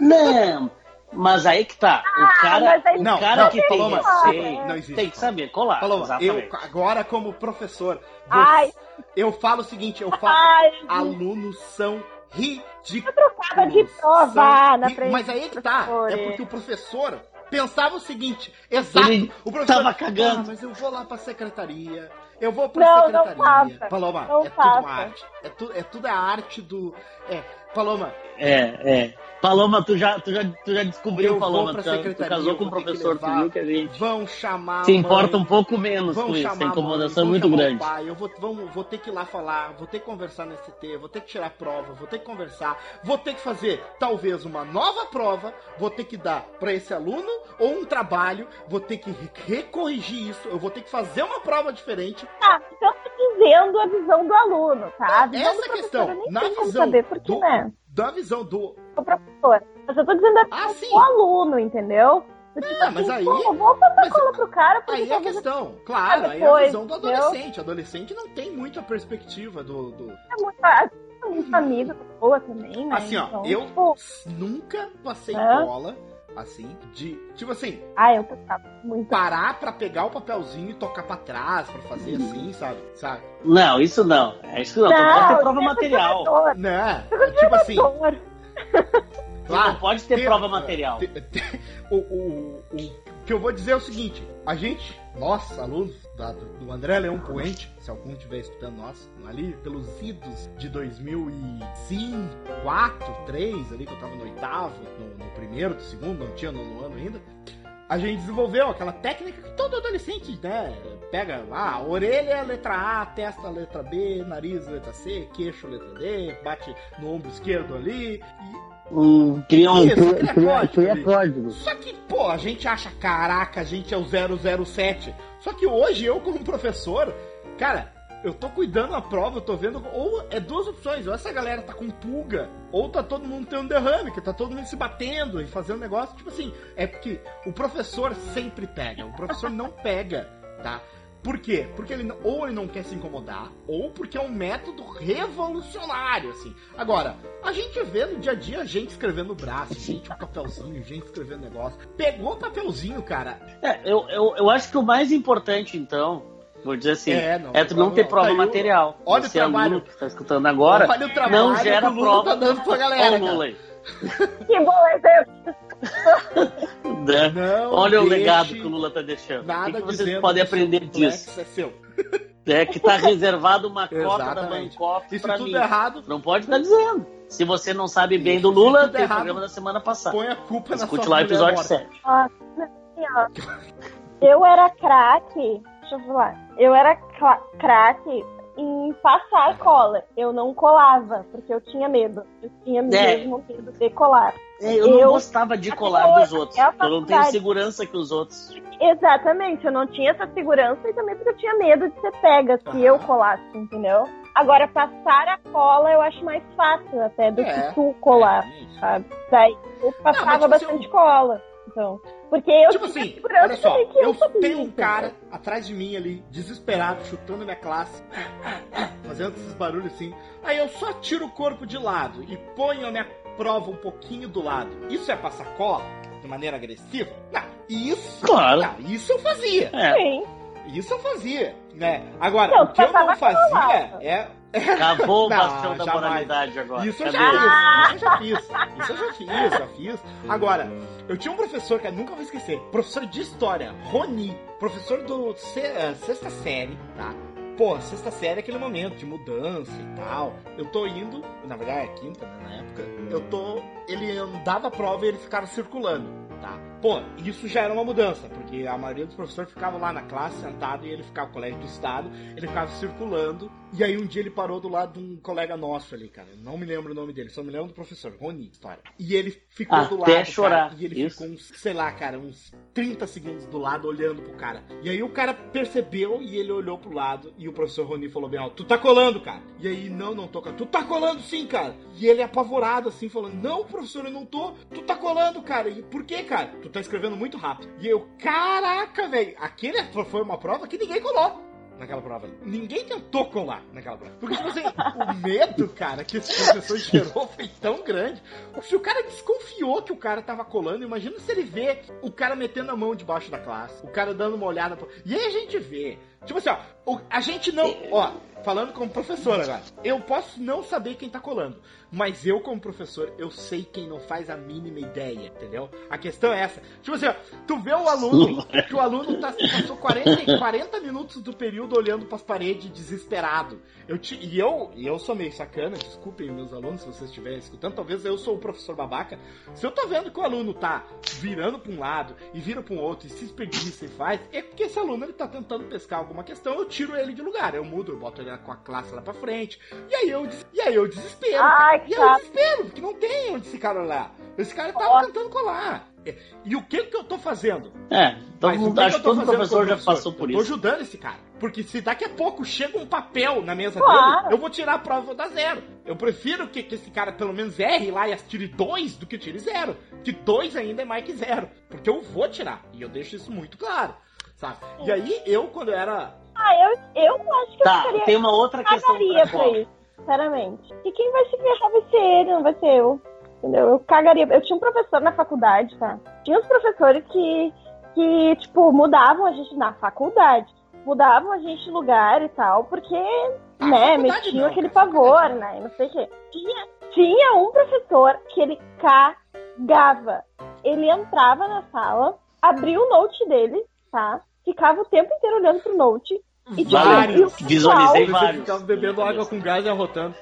não. Mas aí que tá. O cara, mas aí- o Não, cara não, que tem Paloma, receio não existe. tem que saber colar. Falou, eu agora como professor, você- Ai. eu falo o seguinte, eu falo, Ai, alunos são ridículos. trocava de prova São na frente Mas aí é que tá, é porque o professor pensava o seguinte, exato, Ele o professor tava cagando. "Ah, mas eu vou lá pra secretaria, eu vou pra Não, não secretaria. faça. Paloma, Não é tudo faça. uma arte. É, tu, é tudo a arte do. É, Paloma, É, é. Paloma, tu já, tu já, tu já descobriu, Eu Paloma. Tu, tu secretaria, casou com um que professor, tu viu que a gente vão chamar. se mãe, importa um pouco menos Vão com isso. a incomodação é mãe, muito vão chamar grande. O pai, eu vou, vamos, vou ter que ir lá falar, vou ter que conversar no ST, vou ter que tirar prova, vou ter que conversar, vou ter que fazer talvez uma nova prova, vou ter que dar pra esse aluno ou um trabalho, vou ter que re- recorrigir isso, eu vou ter que fazer uma prova diferente. Tá, então dizendo a visão do aluno, tá? A visão Essa do é questão. Na visão saber, porque, do- né? Da visão do. Professor. Mas eu tô dizendo Ah, visão sim! do aluno, entendeu? Eu, tipo É, mas assim, aí- pô, vou passar cola pro cara, porque Aí é a questão, claro, aí é a depois, visão do entendeu? adolescente. Adolescente não tem muita perspectiva do- do, é muito, é muito amigo da pessoa também, né? Assim, ó, Então, eu tipo, nunca passei Hã? cola, assim, de. Tipo assim, ah, eu tocava muito. parar pra pegar o papelzinho e tocar pra trás, pra fazer assim, sabe? Sabe? Não, isso não. É isso não. tu pode ter prova é material. Né? É tipo assim. Tu não pode ter tem- prova material. tem- tem- o, o, o, o que eu vou dizer é o seguinte: a gente, nós, alunos do André Leão Poente, se algum estiver escutando nós, ali pelos idos de 2005, 4, 3, ali que eu tava no oitavo, no, no primeiro, no segundo, não tinha no ano ainda. A gente desenvolveu aquela técnica que todo adolescente, né? Pega lá, orelha, letra A, testa, letra B, nariz, letra C, queixo, letra D, bate no ombro esquerdo ali. E Hum, cria um. Isso, cria código cria ali. código. só que, pô, a gente acha, caraca, a gente é o 007. Só que hoje, eu como professor, cara, eu tô cuidando da prova, eu tô vendo. Ou é duas opções, ou essa galera tá com pulga, ou tá todo mundo tendo derrame, que tá todo mundo se batendo e fazendo negócio. Tipo assim, é porque o professor sempre pega, o professor não pega, tá? Por quê? Porque ele não- ou ele não quer se incomodar, ou porque é um método revolucionário, assim. Agora, a gente vê no dia a dia gente escrevendo no braço, gente com papelzinho, gente escrevendo negócio. Pegou o papelzinho, cara. É, eu, eu, eu acho que o mais importante, então, vou dizer assim, É, é, não, tu não não, ter não, prova tá aí o- material. olha o Você, trabalho. aluno que está escutando agora, Olha o trabalho não gera que o Lula prova. tá dando pra galera, Olha o cara. Lula aí. Que exemplo. Né? Não Olha o legado que o Lula tá deixando. O Nada que, que vocês podem o aprender disso? É seu. É que tá reservado uma cota da. Bangkok E se pra tudo mim. errado, Não pode estar dizendo. Se você não sabe bem Isso, do Lula, tem errado, programa da semana passada. põe a culpa na Escute sua lá o episódio morta. 7. Nossa, assim, ó. Eu era craque. Deixa eu falar. Eu era craque em passar cola. Eu não colava, porque eu tinha medo. Eu tinha É. mesmo medo de colar. É, eu não Eu- gostava de colar dos outros. é Eu não tenho segurança que os outros. Exatamente, eu não tinha essa segurança e também porque eu tinha medo de ser pega se eu colasse, entendeu? Agora, passar a cola eu acho mais fácil até do É. que tu colar, É sabe? Daí eu passava tipo, bastante se cola. Então, porque eu Tipo assim, olha só, eu sabia, tenho um cara atrás de mim ali, desesperado, chutando minha classe, fazendo esses barulhos assim. Aí eu só tiro o corpo de lado e ponho a minha prova um pouquinho do lado. Isso é passar cola de maneira agressiva? Não, isso. Claro. Não, isso eu fazia. É, Sim. Isso eu fazia, né? Agora, Não, o que eu não fazia cola. é. acabou o Não, bastião da moralidade agora. Isso eu já Cadê? fiz, isso eu já fiz. Isso eu já fiz, já fiz. Agora, eu tinha um professor que eu nunca vou esquecer. Professor de história, Roni. Professor do eh, sexta série, tá? Pô, sexta série é aquele momento de mudança e tal. Eu tô indo, na verdade é quinta, né, na época. Eu tô. Ele dava prova e ele ficava circulando, tá? Pô, isso já era uma mudança, porque a maioria dos professores ficava lá na classe sentado e ele ficava, colégio do estado, ele ficava circulando. E aí um dia ele parou do lado de um colega nosso ali, cara. Eu não me lembro o nome dele, só me lembro do professor, Roni, história. E ele ficou do Até lado, chorar, cara, e ele isso. ficou uns, sei lá, cara, uns 30 segundos do lado olhando pro cara. E aí o cara percebeu e ele olhou pro lado e o professor Roni falou bem alto, tu tá colando, cara. E aí, não, não tô, cara. Tu tá colando sim, cara. E ele apavorado assim, falando, não, professor, eu não tô. Tu tá colando, cara. E por quê, cara? Tu tá escrevendo muito rápido. E eu, caraca, velho. Aquele foi uma prova que ninguém colou naquela prova. Ninguém tentou colar naquela prova. Porque, tipo assim, o medo, cara, que esse professor gerou foi tão grande. Se o cara desconfiou que o cara tava colando, imagina se ele vê o cara metendo a mão debaixo da classe, o cara dando uma olhada. E aí a gente vê. Tipo assim, ó, a gente não. Ó, falando como professor agora, eu posso não saber quem tá colando. Mas eu, como professor, eu sei quem não faz a mínima ideia, entendeu? A questão é essa. Tipo assim, ó, tu vê o aluno, que o aluno tá, passou 40, 40 minutos do período olhando pras paredes desesperado. Eu te, e eu, e eu sou meio sacana, desculpem meus alunos se vocês estiverem escutando, talvez eu sou o professor babaca. Se eu tô vendo que o aluno tá virando pra um lado e vira pra um outro e se espreguiça e faz, é porque esse aluno ele tá tentando pescar alguma questão, eu tiro ele de lugar, eu mudo, eu boto ele com a classe lá pra frente, e aí eu, des- e aí eu desespero. Ai, e aí eu desespero, porque não tem onde esse cara olhar. Esse cara tava Ó. tentando colar. E- E o que que eu tô fazendo? É, todo Mas mundo, acho que tô todo professor já passou por eu tô isso. ajudando esse cara. Porque se daqui a pouco chega um papel na mesa Claro. dele, eu vou tirar a prova e vou dar zero. Eu prefiro que, que esse cara pelo menos erre lá e tire dois do que tire zero. Que dois ainda é mais que zero. Porque eu vou tirar. E eu deixo isso muito claro. Sabe? E aí, eu, quando eu era. Ah, eu, eu acho que eu Tá, ficaria tem uma outra questão cagaria pra pra isso, sinceramente. E quem vai se ferrar vai ser ele, não vai ser eu. Entendeu? Eu cagaria. Eu tinha um professor na faculdade, tá? Tinha uns professores que, que tipo, mudavam a gente na faculdade. Mudavam a gente de lugar e tal, porque, Ah, né, metiam não, aquele cara, pavor, né? e Não sei o quê. Tinha, tinha um professor que ele cagava. Ele entrava na sala, abria o note dele, tá? Ficava o tempo inteiro olhando pro note. E, tipo, Vários. e Visualizei vários. ficava bebendo água com gás e arrotando.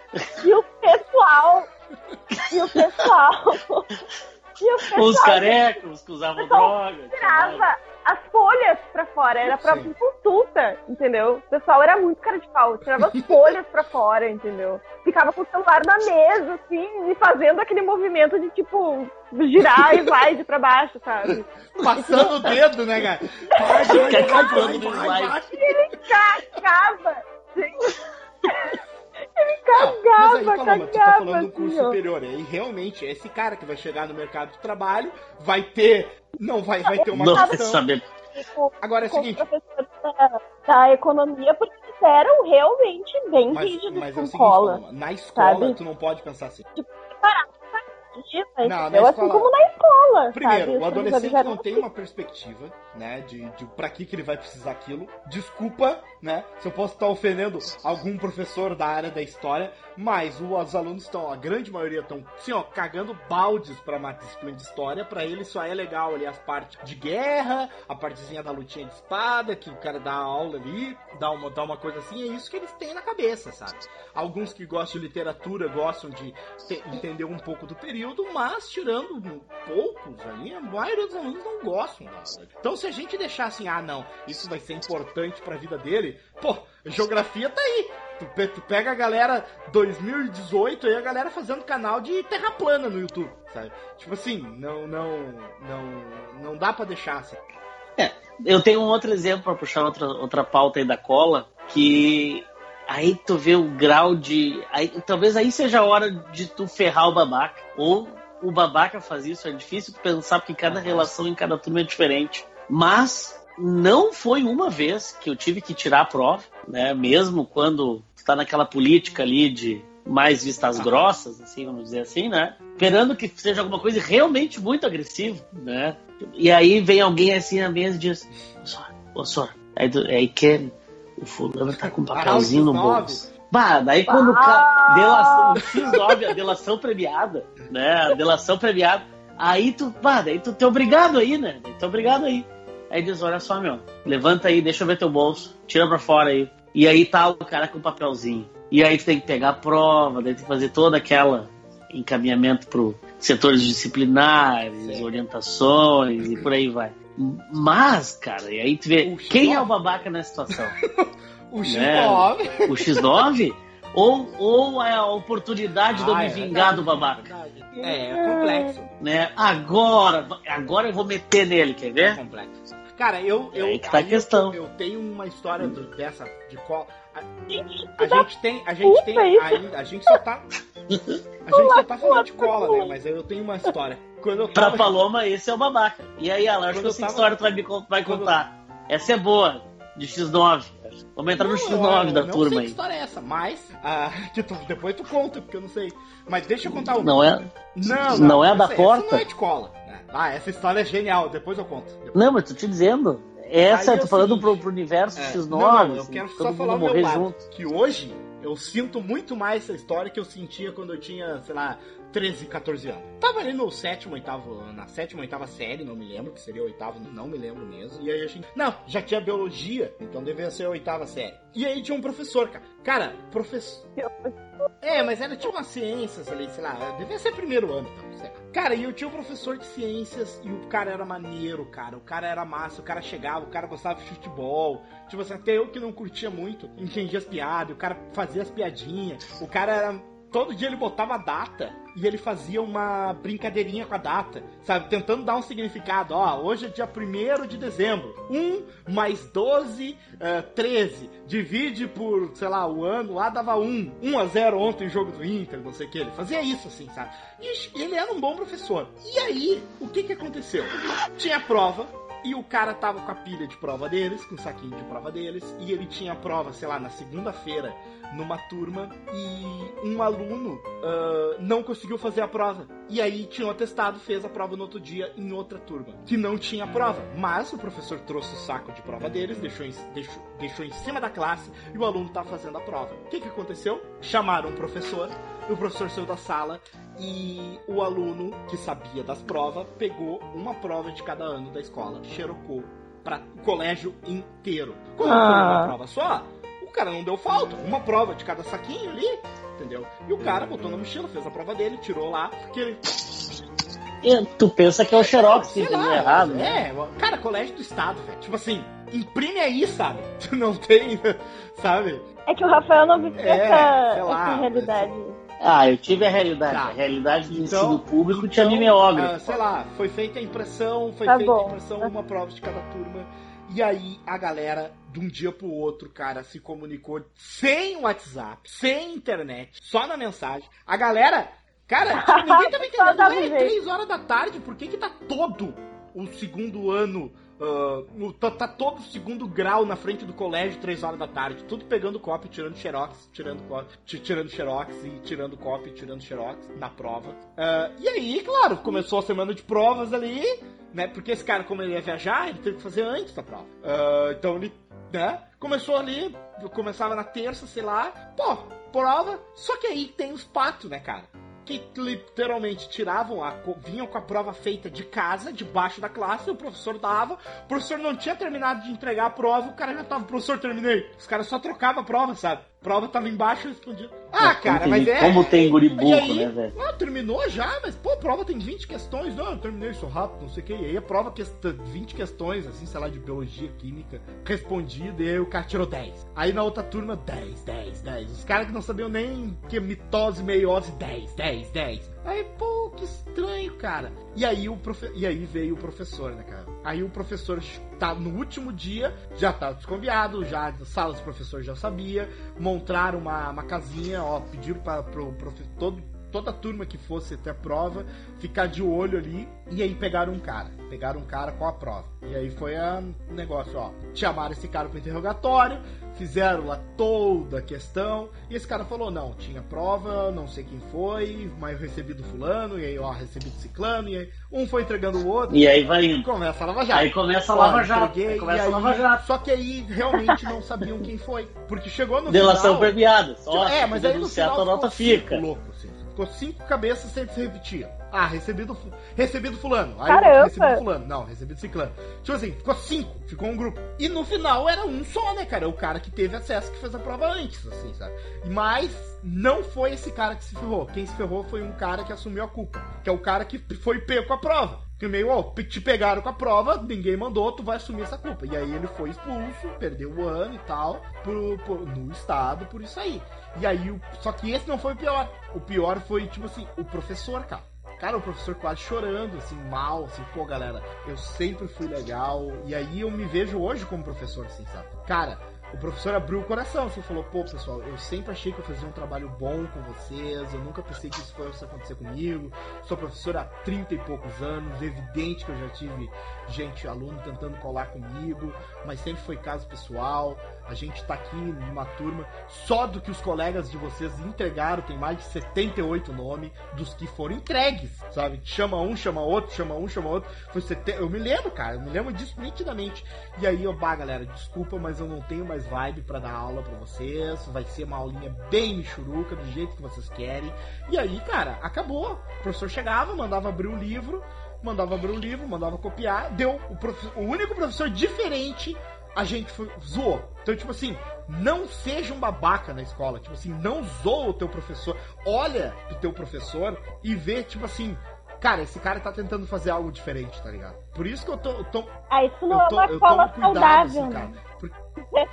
E o pessoal. E o pessoal. E o pessoal Os carecos que usavam Pessoal, droga. tirava as folhas pra fora. Era pra Sim. consulta, entendeu? O pessoal era muito cara de pau. Tirava as folhas pra fora, entendeu? Ficava com o celular na mesa, assim, e fazendo aquele movimento de tipo. Girar e slide pra baixo, sabe? Passando o dedo, né, cara? Vai, vai, vai, vai, vai, vai. Ele cagava! gente. Ele Não, mas cagava, aí, Paloma, cagava. tu tá falando de um curso assim, superior. Aí realmente é esse cara que vai chegar no mercado de trabalho, vai ter. Não, vai, vai ter uma Não questão. saber. Agora é o seguinte, da, da economia, porque eles eram realmente bem mas, rígidos mas é o com seguinte, cola. Paloma, na escola sabe? tu não pode pensar assim. Não, Não, entendeu? Assim escola- como na escola. Primeiro, sabe? o adolescente não tem uma perspectiva, né, de, de pra que, que ele vai precisar aquilo. Desculpa, né, se eu posso estar ofendendo algum professor da área da história, mas os alunos estão, a grande maioria estão, assim, ó, cagando baldes pra uma disciplina de história. Pra eles só é legal ali as partes de guerra, a partezinha da lutinha de espada, que o cara dá aula ali, dá uma, dá uma coisa assim, é isso que eles têm na cabeça, sabe? Alguns que gostam de literatura gostam de te, entender um pouco do período, mas tirando poucos ali, a maioria dos alunos não gostam da. Então se a gente deixar assim, ah não, isso vai ser importante pra vida dele, pô, geografia tá aí. Tu, pe- tu pega a galera 2018 aí, a galera fazendo canal de terra plana no YouTube, sabe? Tipo assim, não, não, não, não dá pra deixar assim. Eu tenho um outro exemplo para puxar outra, outra pauta aí da cola, que aí tu vê o grau de. Aí, talvez aí seja a hora de tu ferrar o babaca. Ou o babaca faz isso, é difícil pensar, porque cada relação em cada turma é diferente. Mas não foi uma vez que eu tive que tirar a prova, né? Mesmo quando tu tá naquela política ali de mais vistas Ah. grossas, assim, vamos dizer assim, né? Esperando que seja alguma coisa realmente muito agressiva, né? E aí vem alguém assim na mesa e diz: Ô senhor, aí, aí que o fulano tá com um papelzinho no bolso. Bah, daí quando o cara. Delação, o X9, a delação premiada, né? A delação premiada. Aí tu, bah, daí tu tá obrigado aí, né? Tu é obrigado aí. Aí diz, olha só, meu, levanta aí, deixa eu ver teu bolso, tira pra fora aí. E aí tá o cara com o papelzinho. E aí tu tem que pegar a prova, daí tem que fazer toda aquela encaminhamento pro setores disciplinares, Sim. orientações e por aí vai. Mas, cara, e aí tu vê O quem é X9? o babaca nessa situação? O Né? X9. O X9? ou, ou é a oportunidade de eu Ah, me é vingar verdade, do babaca? verdade. É, é complexo. Né? Agora, agora eu vou meter nele, quer É ver? complexo. Cara, eu. eu Aí que tá a eu- questão. Eu, tenho uma história do- dessa de qual. A, Gente, a gente tem. A gente tem. Ainda, a gente só tá. A gente só tá falando de cola, né? Mas eu tenho uma história. Quando eu Pra tava. Paloma, esse é o babaca. E aí, Alan, acho Quando que eu essa tava- história tu vai me vai Quando- contar. Essa é boa, de X9. Vamos entrar no Não, X9 eu da não turma sei que aí. história é essa, mas. ah, que tu- depois tu conta, porque eu não sei. Mas deixa eu contar uma. Não é? Não, Não é a da porta? Essa não é de cola. Ah, essa história é genial. Depois eu conto. Depois- Não, mas tô te dizendo. Essa, Aí é tô o falando pro, pro universo É, X9. não, não, eu assim, quero todo só falar o meu lado. junto. Que hoje eu sinto muito mais essa história que eu sentia quando eu tinha, sei lá, 13, 14 anos. Tava ali no sétimo, oitavo, na sétima, oitava série, não me lembro, que seria o oitavo, não me lembro mesmo. E aí a gente. Não, já tinha biologia, então devia ser a oitava série. E aí tinha um professor, cara. Cara, professor. É, mas era tipo umas ciências ali, sei lá, devia ser primeiro ano, então. Cara, e eu tinha um professor de ciências e o cara era maneiro, cara. O cara era massa, o cara chegava, o cara gostava de futebol. Tipo assim, até eu que não curtia muito, entendia as piadas, o cara fazia as piadinhas. O cara era. Todo dia ele botava a data e ele fazia uma brincadeirinha com a data, sabe? Tentando dar um significado. Ó, hoje é dia 1 de dezembro. 1 mais 12, eh, 13. Divide por, sei lá, o ano lá dava 1. 1 a 0 ontem jogo do Inter, não sei o que. Ele fazia isso assim, sabe? E ele era um bom professor. E aí, o que que aconteceu? Tinha prova, e o cara tava com a pilha de prova deles, com o saquinho de prova deles, e ele tinha prova, sei lá, na segunda-feira, numa turma, e um aluno ah, não conseguiu fazer a prova. E aí tinha um atestado, fez a prova no outro dia em outra turma, que não tinha prova. Mas o professor trouxe o saco de prova deles, deixou em, deixou, deixou em cima da classe, e o aluno tá fazendo a prova. O que que aconteceu? Chamaram o professor, e o professor saiu da sala, e o aluno que sabia das provas pegou uma prova de cada ano da escola, xerocou para o colégio inteiro. Como foi uma Ah. prova só, cara não deu falta, uma prova de cada saquinho ali, entendeu? E o cara botou na mochila, fez a prova dele, tirou lá, porque ele. E tu pensa que é o Xerox que Sei entendeu lá, errado, né? É, cara, colégio do estado, velho. Tipo assim, imprime aí, sabe? Tu não tem, sabe? É que o Rafael não vive É, essa, lá, essa realidade. Ah, eu tive a realidade. Tá. A realidade do Então- ensino público então, tinha mimeógrafo. ah, sei lá, foi feita a impressão, foi Tá feita a impressão, uma prova de cada turma. E aí a galera, de um dia pro outro, cara, se comunicou sem WhatsApp, sem internet, só na mensagem. A galera, cara, tipo, ninguém tava entendendo, é três horas da tarde, por que que tá todo o segundo ano Uh, tá, tá, todo segundo grau na frente do colégio, três horas da tarde, tudo pegando cópia, tirando xerox, tirando, tirando xerox e tirando cópia, tirando xerox na prova. Uh, e aí, claro, começou a semana de provas ali, né? Porque esse cara, como ele ia viajar, ele teve que fazer antes da prova. Uh, então ele, né? Começou ali, começava na terça, sei lá, pô, prova. Só que aí tem os patos, né, cara? que literalmente tiravam a vinham com a prova feita de casa, debaixo da classe, o professor dava, o professor não tinha terminado de entregar a prova, o cara já tava, professor, terminei. Os caras só trocavam a prova, sabe? Prova tava embaixo e respondia. Ah, cara, mas é. Como tem guribuco, né, velho? Ah, terminou já, mas pô, prova tem 20 questões. Não, eu terminei isso rápido, não sei o que. E aí a prova, que 20 questões, assim, sei lá, de biologia, química, respondida, e aí o cara tirou 10. Aí na outra turma, 10, 10, 10. Os caras que não sabiam nem que mitose, meiose, 10, 10, 10. Aí, pô, que estranho, cara. E aí, o profe... e aí veio o professor, né, cara? Aí o professor tá no último dia, já tá desconviado, já na sala dos professores já sabia, montaram uma, uma casinha, ó, pediram para pro professor todo toda a turma que fosse até a prova ficar de olho ali e aí pegaram um cara, pegaram um cara com a prova. E aí foi o negócio, ó, chamaram esse cara para interrogatório, fizeram lá toda a questão, e esse cara falou: "Não, tinha prova, não sei quem foi, mas eu recebi do fulano, e aí ó, recebi do ciclano, e aí um foi entregando o outro. E aí vai indo. Começa a Lava Jato. Aí começa a Lava Jato. Entreguei, começa aí, a Lava Jato. Só que aí realmente não sabiam quem foi, porque chegou no Delação final. premiada. Tipo, é, mas aí no final a nota fica. Louco, assim. Ficou cinco cabeças sem se repetir. Ah, recebido, recebido fulano. Aí Caramba. recebido fulano. Não, recebido ciclano. Tipo assim, ficou cinco, ficou um grupo. E no final era um só, né, cara? O cara que teve acesso, que fez a prova antes, assim, sabe? Mas não foi esse cara que se ferrou. Quem se ferrou foi um cara que assumiu a culpa. Que é o cara que foi pego com a prova. Que meio, ó, te pegaram com a prova, ninguém mandou, tu vai assumir essa culpa. E aí ele foi expulso, perdeu o ano e tal, pro, pro, no estado, por isso aí. E aí, só que esse não foi o pior. O pior foi, tipo assim, o professor, cara. Cara, o professor quase chorando, assim, mal, assim, pô, galera, eu sempre fui legal. E aí eu me vejo hoje como professor, assim, sabe? Cara, o professor abriu o coração, assim, falou, pô, pessoal, eu sempre achei que eu fazia um trabalho bom com vocês, eu nunca pensei que isso fosse acontecer comigo, sou professor há 30 e poucos anos, evidente que eu já tive gente, aluno tentando colar comigo, mas sempre foi caso pessoal, a gente tá aqui numa turma, só do que os colegas de vocês entregaram, tem mais de 78 nomes dos que foram entregues, sabe? Chama um, chama outro, chama um, chama outro, foi 70, eu me lembro, cara, eu me lembro disso nitidamente, e aí eu, bah, galera, desculpa, mas eu não tenho mais vibe para dar aula para vocês. Vai ser uma aulinha bem michuruca, do jeito que vocês querem. E aí, cara, acabou. O professor chegava, mandava abrir o livro, mandava abrir o livro, mandava copiar. Deu o, prof... o único professor diferente a gente foi, zoou. Então, tipo assim, não seja um babaca na escola. Tipo assim, não zoa o teu professor. Olha pro teu professor e vê, tipo assim, cara, esse cara tá tentando fazer algo diferente, tá ligado? Por isso que eu tô. Eu tô ah, isso não é uma escola saudável, assim, né?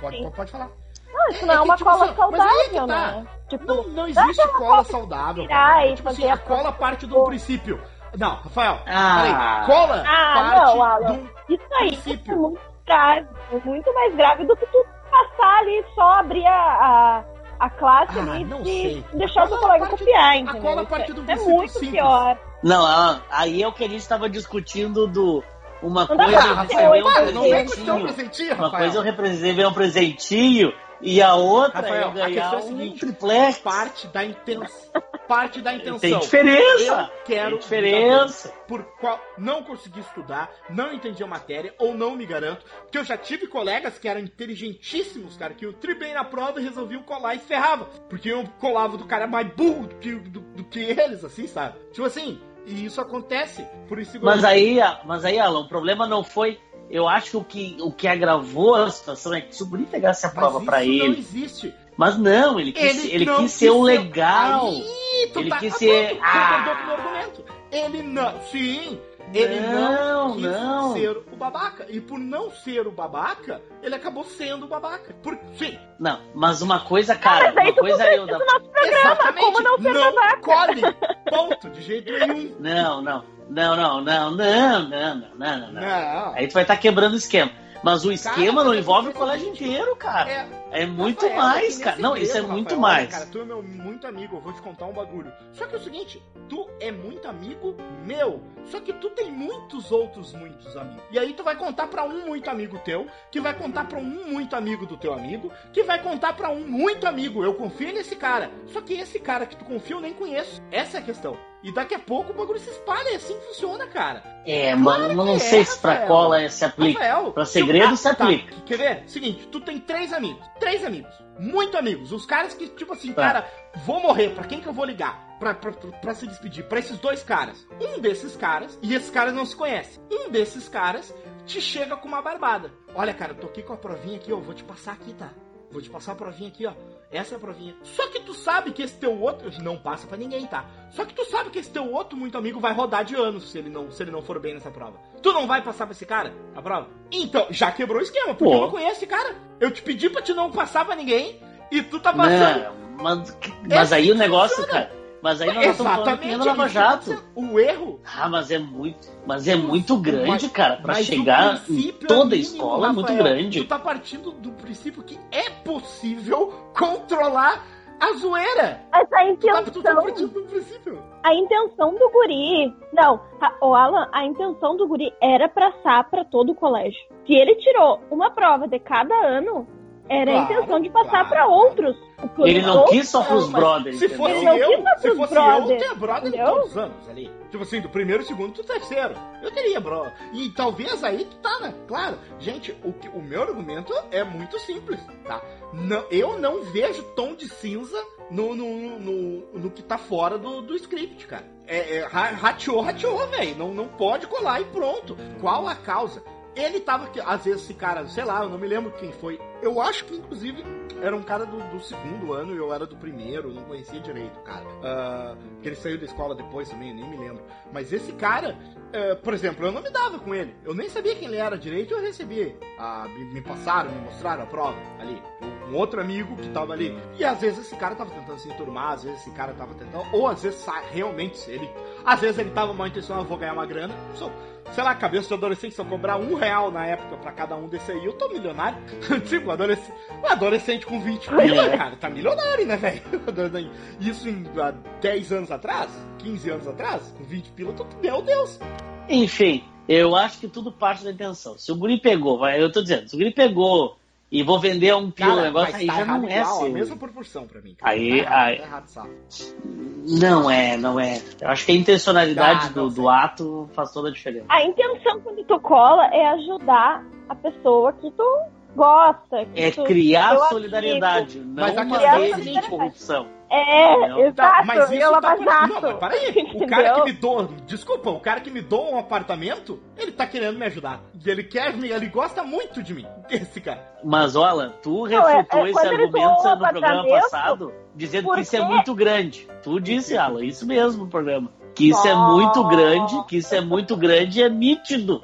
Pode, pode, falar. Não, isso não é, é uma tipo, cola assim, saudável, tá. né? Tipo, não, não existe cola saudável. É, tipo assim, a cola parte de um princípio. Não, Rafael, ah. peraí. Cola ah, parte não, Alan, Isso aí princípio. é muito grave. Muito mais grave do que tu passar ali só abrir a, a, a classe ah, ali e deixar o seu colega copiar, entendeu? A cola parte do é muito simples. pior. Não, aí é o que a gente estava discutindo do uma coisa eu receber um presentinho. Uma coisa eu receber um presentinho e a outra Rafael, é ganhar a é um triplex. Parte da intenção. Parte da intenção. Tem diferença. Eu quero. Tem diferença. Por qual não consegui estudar, não entendi a matéria ou não me garanto. Porque eu já tive colegas que eram inteligentíssimos, cara, que eu tribei na prova e resolviam colar e ferrava. Porque eu colava do cara mais burro do que, do, do que eles, assim, sabe? Tipo assim, e isso acontece. Por isso mas aí, mas aí, Alan, o problema não foi. Eu acho que o que, o que agravou a situação é que se o Guri pegasse a prova para ele. Não existe. Mas não, ele quis, ele, ele quis ser o legal. Aí, ele tá, quis tá ser. Ah. Com o argumento. Ele não. Sim, ele não, não quis não. ser o babaca. E por não ser o babaca, ele acabou sendo o babaca. Por, sim. Não, mas uma coisa, cara, uma coisa eu da... nosso programa, Exatamente. como não ser não babaca? Colhe. Ponto, de jeito nenhum. Não, não. Não, não, não, não, não, não, não, não. não. Aí tu vai estar tá quebrando o esquema. Mas o esquema Cara, não envolve o colégio inteiro, cara. É, É muito Rafael, mais, é que cara. nem Não, isso é segredo, muito Rafael. mais. Olha, Cara, tu é meu muito amigo, eu vou te contar um bagulho. Só que é o seguinte, tu é muito amigo meu. Só que tu tem muitos outros muitos amigos. E aí tu vai contar pra um muito amigo teu, que vai contar pra um muito amigo do teu amigo, que vai contar pra um muito amigo. Eu confio nesse cara. Só que esse cara que tu confia eu nem conheço. Essa é a questão. E daqui a pouco o bagulho se espalha, é assim que funciona, cara. É, mano, eu não que sei é, se pra Rafael. cola se aplica. Rafael, Pra se segredo eu- se aplica. Quer ver? Seguinte, tu tem três amigos. Três amigos. Muito amigos. Os caras que, tipo assim, Tá. cara, vou morrer. Pra quem que eu vou ligar? Pra, pra, pra- pra se despedir? Pra esses dois caras. Um desses caras, e esses caras não se conhecem. Um desses caras te chega com uma barbada. Olha, cara, eu tô aqui com a provinha aqui, ó. Vou te passar aqui, tá? Vou te passar a provinha aqui, ó. Essa é a provinha. Só que tu sabe que esse teu outro. Não passa pra ninguém, tá? Só que tu sabe que esse teu outro muito amigo vai rodar de anos se ele não, se ele não for bem nessa prova. Tu não vai passar pra esse cara a prova? Então, já quebrou o esquema, porque Pô. eu não conheço esse cara. Eu te pedi pra te não passar pra ninguém e tu tá passando. Não, mas, mas aí o negócio, cara. Mas aí nós estamos falando que Lava tá Jato. O erro Ah, mas é muito, mas é muito grande, Mas- cara. O chegar em é toda a mínimo, escola é muito Rafael. grande. Tu tá partindo do princípio que é possível controlar a zoeira. Mas a Tu tá, intenção, tu tá partindo do princípio. a intenção do guri. Não, a- o Alan, a intenção do guri era passar pra todo o colégio. Se ele tirou uma prova de cada ano, era a Claro, intenção de passar claro, pra claro. outros. Ele não outros quis só pros brothers, Se fosse entendeu? quis eu, dar se fosse brother, eu, teria brother entendeu? todos os anos ali. Tipo assim, do primeiro, segundo, do terceiro. Eu teria, bro. E talvez aí tu tá, né? Claro. Gente, o, que, o meu argumento é muito simples, tá? Não, eu não vejo tom de cinza no, no, no, no que tá fora do, do script, cara. É, é ra- rateou, rateou, velho. Não, não pode colar e pronto. Qual a causa? Ele tava, às vezes, esse cara, sei lá, eu não me lembro quem foi. Eu acho que, inclusive, era um cara do, do segundo ano e eu era do primeiro, não conhecia direito, cara. Ah, que ele saiu da escola depois também, nem me lembro. Mas esse cara, eh, por exemplo, eu não me dava com ele. Eu nem sabia quem ele era direito, eu recebi. Ah, me, me passaram, me mostraram a prova ali. Um outro amigo que tava ali. E às vezes esse cara tava tentando se enturmar, às vezes esse cara tava tentando. Ou às vezes realmente ele. Às vezes ele tava mal intencionado, vou ganhar uma grana. Só, sei lá, cabeça de adolescente, se eu cobrar um real na época pra cada um desse aí, eu tô milionário. tipo, adolescente, um adolescente com 20 pila, É. cara, tá milionário, né, velho? Isso em há 10 anos atrás, 15 anos atrás, com 20 pila, eu tô, meu Deus. Enfim, eu acho que tudo parte da intenção. Se o guri pegou, vai, eu tô dizendo, se o guri pegou e vou vender um pila, o negócio aí tá já não errado é seu. a mesma proporção pra mim. cara. Aí- tá errado, aí- tá errado? Não é, não é. Eu acho que a intencionalidade Ah, do, do ato faz toda a diferença. A intenção quando tu cola é ajudar a pessoa que tu gosta. Que É tu, criar solidariedade, não Mas uma é rede de corrupção. É, exato. Tá, mas e isso tá por... Não, mas peraí. O cara que me doa... Desculpa, o cara que me doa um apartamento, ele tá querendo me ajudar. Ele quer me... Ele gosta muito de mim. Esse cara. Mas olha, tu Não, é- refutou é esse argumento no programa passado, dizendo que isso é muito grande. Tu disse, Alan, isso mesmo no programa. Que isso é Oh. muito grande, que isso é muito grande e é nítido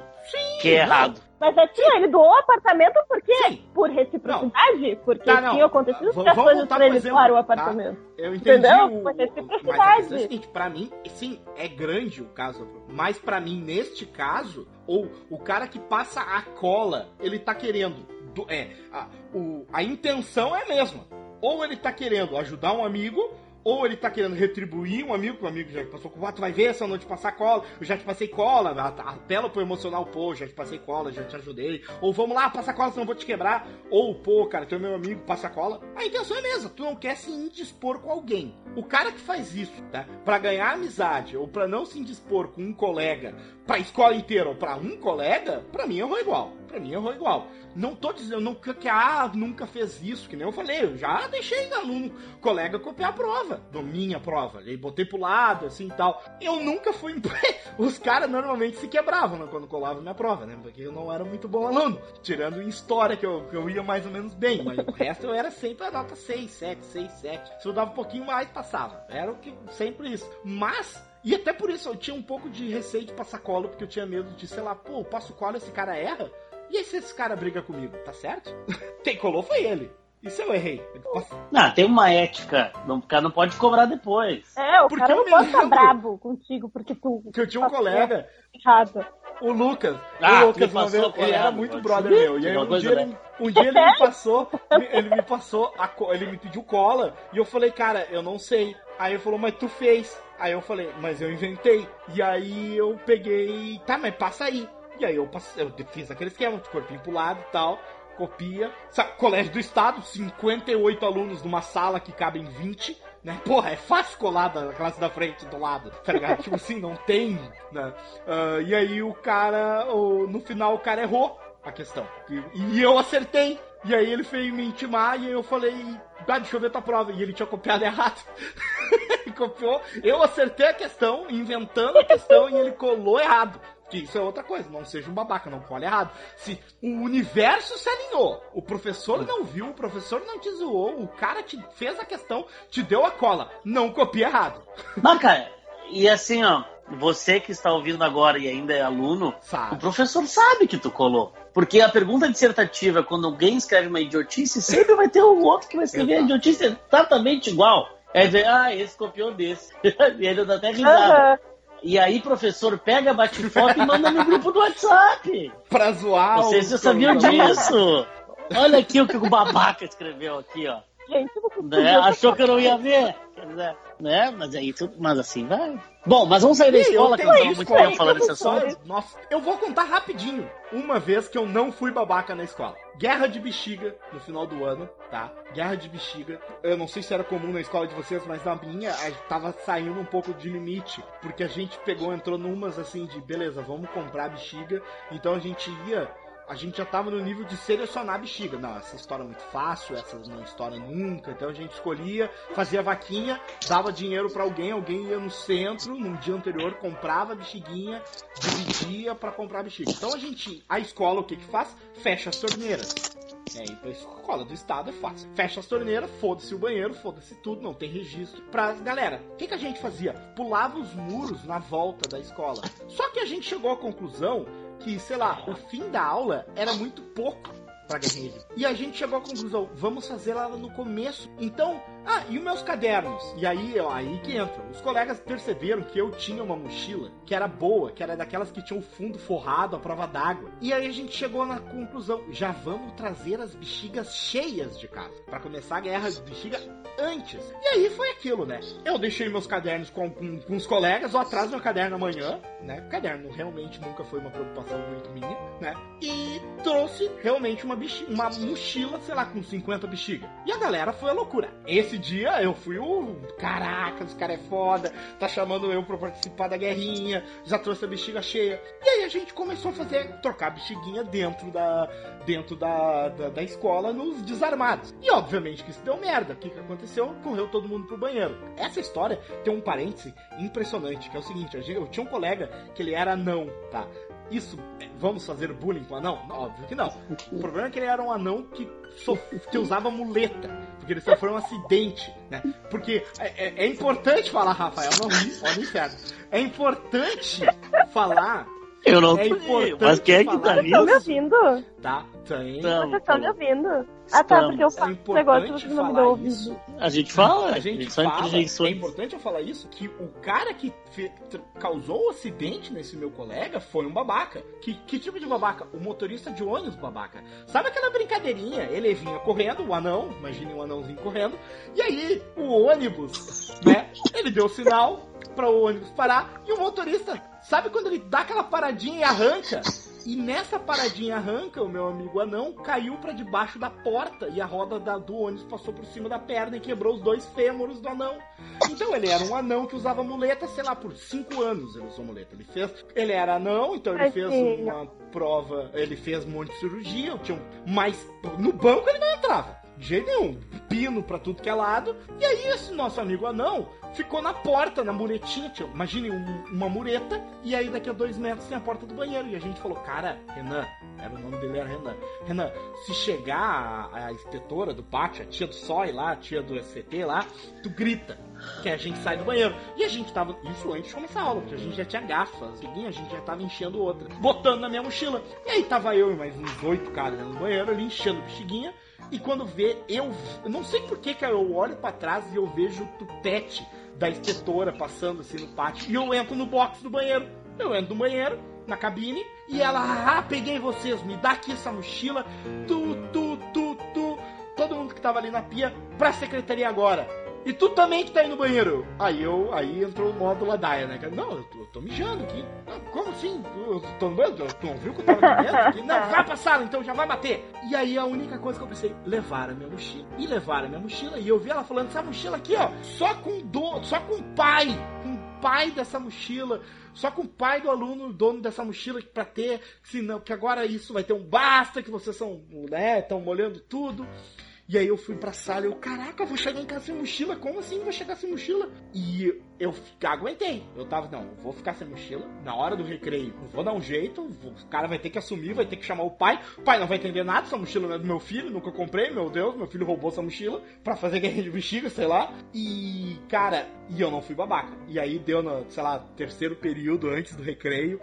que é errado. Mas assim, ele doou o apartamento por quê? Sim. Por reciprocidade? Porque Tá, não. tinha acontecido vamos coisas pra ele exemplo, doar o tá? apartamento. Eu entendi Entendeu? o... Mas a reciprocidade. questão é a seguinte, pra mim, sim, é grande o caso. Mas pra mim, neste caso, ou o cara que passa a cola, ele tá querendo... do- é, a, o, a intenção é a mesma. Ou ele tá querendo ajudar um amigo, ou ele tá querendo retribuir um amigo, que o amigo já passou com o tu vai ver essa noite passar cola, eu já te passei cola, apela pro emocional, pô, já te passei cola, já te ajudei, ou vamos lá, passa cola, senão eu vou te quebrar, ou, pô, cara, tu é meu amigo, passa cola. A intenção é a mesma, tu não quer se indispor com alguém. O cara que faz isso, tá, pra ganhar amizade, ou pra não se indispor com um colega, pra escola inteira, ou pra um colega, pra mim errou igual, pra mim errou igual. Não tô dizendo não, que, ah, nunca fez isso, que nem eu falei, eu já deixei aluno, colega copiar a prova, da minha prova, e botei pro lado, assim e tal. Eu nunca fui. Os caras normalmente se quebravam né, quando colavam minha prova, né? Porque eu não era muito bom aluno. Tirando em história, que eu, que eu ia mais ou menos bem, mas o resto eu era sempre a nota 6, 7, 6, 7. Se eu dava um pouquinho mais, passava. Era o que sempre isso. Mas. E até por isso eu tinha um pouco de receio de passar colo, porque eu tinha medo de, sei lá, pô, eu passo colo esse cara erra. E aí se esse cara briga comigo, tá certo? Quem colou foi ele. Se eu errei? Não, tem uma ética. Não, o cara não pode cobrar depois. É, o Porque cara eu não pode lembro brabo contigo porque tu Que eu tinha um colega errado. o Lucas. Ah, o Lucas, uma passou vez, ele era muito pode brother meu. E aí um dia, ele, um dia ele me passou, ele me passou, a ele me pediu cola. E eu falei, cara, eu não sei. Aí ele falou, mas tu fez. Aí eu falei, mas eu inventei. E aí eu peguei, tá, mas passa aí. E aí eu, passei, eu fiz aquele esquema de corpinho pro lado e tal. Copia. Sa- Colégio do Estado, 58 alunos numa sala que cabem 20. Né? Porra, é fácil colar da classe da frente do lado, tá ligado? tipo assim, não tem, né? Ah, e aí o cara, o- no final o cara errou a questão. E, e eu acertei. E aí ele veio me intimar e eu falei, ah, deixa eu ver tua prova. E ele tinha copiado errado. copiou. Eu acertei a questão, inventando a questão, e ele colou errado. Que isso é outra coisa, não seja um babaca, não cole errado. Se o universo se alinhou, o professor não viu, o professor não te zoou, o cara te fez a questão, te deu a cola, não copia errado. Não, cara, e assim, ó, você que está ouvindo agora e ainda é aluno, o Sabe? professor sabe que tu colou. Porque a pergunta dissertativa, quando alguém escreve uma idiotice, sempre vai ter um outro que vai escrever a Exato. idiotice exatamente igual. É dizer, ah, esse copiou desse. e ele dá até risada. Aham. E aí, professor, pega, bate foto e manda no grupo do WhatsApp. Pra zoar Vocês já sabiam disso. Olha aqui o que o babaca escreveu aqui, ó. Gente, você Né? Achou que eu não ia ver. Quer dizer, né? Mas aí tudo, mas assim vai. Bom, mas vamos sair da escola, eu que nós estamos muito tempo falando desse só- assunto. Nossa, eu vou contar rapidinho. Uma vez que eu não fui babaca na escola. Guerra de bexiga no final do ano, tá? Guerra de bexiga. Eu não sei se era comum na escola de vocês, mas na minha tava saindo um pouco de limite. Porque a gente pegou, entrou numas assim de beleza, vamos comprar bexiga. Então a gente ia. A gente já tava no nível de selecionar bexiga. Não, essa história é muito fácil, essa não estoura nunca. Então a gente escolhia, fazia vaquinha, dava dinheiro pra alguém, alguém ia no centro, num dia anterior, comprava a bexiguinha, dividia pra comprar a bexiga. Então a gente, a escola o que que faz? Fecha as torneiras. É, então a escola do estado é fácil. Fecha as torneiras, foda-se o banheiro, foda-se tudo, não tem registro. Pra galera, o que, que a gente fazia? Pulava os muros na volta da escola. Só que a gente chegou à conclusão que, sei lá, o fim da aula era muito pouco pra guerrilha. E a gente chegou à conclusão, vamos fazer ela no começo. Então, ah, e os meus cadernos? E aí, ó, aí que entra. Os colegas perceberam que eu tinha uma mochila que era boa, que era daquelas que tinha o fundo forrado à prova d'água. E aí a gente chegou na conclusão, já vamos trazer as bexigas cheias de casa, Pra começar a guerra de bexiga antes. E aí foi aquilo, né? Eu deixei meus cadernos com, com, com os colegas, ou atrás meu caderno amanhã, né? O caderno realmente nunca foi uma preocupação muito minha, né? E trouxe realmente uma, bexi- uma mochila, sei lá, com 50 bexiga. E a galera foi a loucura. Esse dia eu fui o. Caraca, os caras é foda, tá chamando eu pra participar da guerrinha, já trouxe a bexiga cheia. E aí a gente começou a fazer, trocar a bexiguinha dentro da. dentro da, da, da escola nos desarmados. E obviamente que isso deu merda. O que, que aconteceu? Correu todo mundo pro banheiro. Essa história tem um parêntese impressionante, que é o seguinte, eu tinha um colega que ele era anão, tá? Isso, é, vamos fazer bullying com anão? Não, óbvio que não. O problema é que ele era um anão que, sof- que usava muleta, porque ele sofreu um acidente, né? Porque é, é- é importante falar, Rafael, não ri, olha o inferno. É importante falar, Eu não É tô importante Mas quem é que tá Vocês estão me nisso? ouvindo? tá? Tem. Vocês estão me tamo. ouvindo? Ah, tá, porque eu É faço esse importante negócio que não me falar dão isso. ouvido. A gente fala, A gente são fala, é importante eu falar isso, que o cara que causou o acidente nesse meu colega foi um babaca. Que, que tipo de babaca? O motorista de ônibus babaca. Sabe aquela brincadeirinha? Ele vinha correndo, o anão, imagine um anãozinho correndo, e aí o ônibus, né? Ele deu sinal para o ônibus parar e o motorista, sabe quando ele dá aquela paradinha e arranca? E nessa paradinha arranca, o meu amigo anão caiu pra debaixo da porta e a roda da- do ônibus passou por cima da perna e quebrou os dois fêmures do anão. Então ele era um anão que usava muleta, sei lá, por cinco anos ele usou muleta. Ele fez. Ele era anão, então ele fez uma prova, ele fez um monte de cirurgia, tinha mas no banco ele não entrava. De jeito nenhum, pino pra tudo que é lado. E aí esse nosso amigo anão ficou na porta, na muretinha. Tinha, imagine um- uma mureta, e aí daqui a dois metros tem a porta do banheiro. E a gente falou, cara, Renan, era o nome dele era Renan. Renan, se chegar a, a inspetora do pátio, a tia do SOI lá, a tia do SCT lá, tu grita que a gente sai do banheiro. E a gente tava, isso antes de começar a aula, porque a gente já tinha gafas, a gente já tava enchendo outra, botando na minha mochila. E aí tava eu e mais uns oito caras do banheiro ali, enchendo bexiguinha. E quando vê, eu, eu não sei por que, que eu olho pra trás e eu vejo o tupete da inspetora passando assim no pátio. E eu entro no box do banheiro. Eu entro no banheiro, na cabine e ela, ah, peguei vocês, me dá aqui essa mochila, tu, tu, tu, tu, todo mundo que tava ali na pia pra secretaria agora. E tu também que tá aí no banheiro. Aí eu, aí entrou o modo ladaia, né? Não, eu tô, eu tô mijando aqui. Não, como assim? Eu tô no banheiro? Tu não viu que eu tava dentro aqui? Não, vai pra sala, então já vai bater. E aí a única coisa que eu pensei, levar a minha mochila. E levar a minha mochila. E eu vi ela falando, essa mochila aqui, ó, só com do, só com pai. Com pai dessa mochila. Só com o pai do aluno, dono dessa mochila, pra ter, senão, que agora isso vai ter um basta, que vocês são, né, estão molhando tudo. E aí eu fui pra sala e eu, caraca, vou chegar em casa sem mochila? Como assim vou chegar sem mochila? E eu aguentei. Eu tava, não, vou ficar sem mochila. Na hora do recreio, vou dar um jeito. O cara vai ter que assumir, vai ter que chamar o pai. O pai não vai entender nada, essa mochila não é do meu filho, nunca comprei, meu Deus, meu filho roubou essa mochila pra fazer guerra de bexiga, sei lá. E, cara, e eu não fui babaca. E aí deu no, sei lá, terceiro período antes do recreio,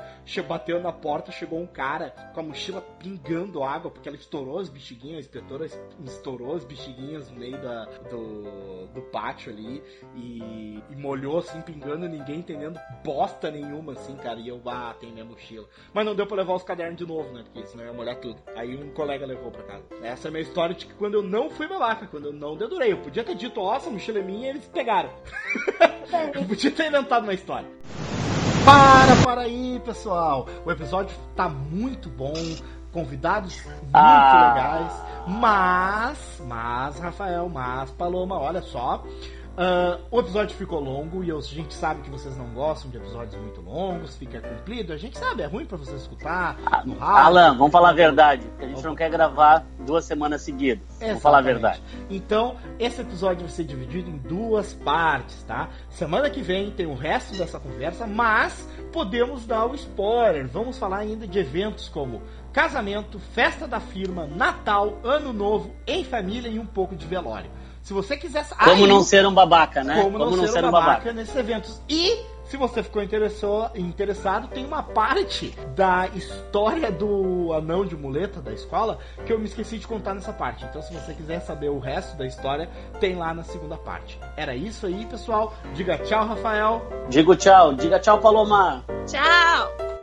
bateu na porta, chegou um cara com a mochila pingando água, porque ela estourou as bexiguinhas, a inspetora estourou as bexiguinhas no meio da, do, do pátio ali e, e molhou assim, pingando, ninguém entendendo bosta nenhuma, assim, cara. E eu, ah, tem minha mochila. Mas não deu pra levar os cadernos de novo, né? Porque senão ia molhar tudo. Aí um colega levou pra casa. Essa é a minha história de que quando eu não fui babaca, quando eu não dedurei. Eu podia ter dito, ó, essa mochila é minha e eles pegaram. eu podia ter inventado uma história. Para, para aí, pessoal. O episódio tá muito bom convidados muito ah. legais, mas, mas, Rafael, mas, Paloma, olha só, Uh, o episódio ficou longo e a gente sabe que vocês não gostam de episódios muito longos, fica cumprido. A gente sabe, é ruim para você escutar no rádio. Alan, vamos falar a verdade. A gente não quer gravar duas semanas seguidas. Exatamente. Vamos falar a verdade. Então, esse episódio vai ser dividido em duas partes, tá? Semana que vem tem o resto dessa conversa, mas podemos dar o spoiler. Vamos falar ainda de eventos como casamento, festa da firma, Natal, Ano Novo, em família e um pouco de velório. Se você quiser. Como não ser um babaca, né? Como, como não, ser, ser um babaca, babaca nesses eventos. E se você ficou interessado, tem uma parte da história do anão de muleta da escola que eu me esqueci de contar nessa parte. Então, se você quiser saber o resto da história, tem lá na segunda parte. Era isso aí, pessoal. Diga tchau, Rafael. Digo tchau. Diga tchau, Paloma. Tchau.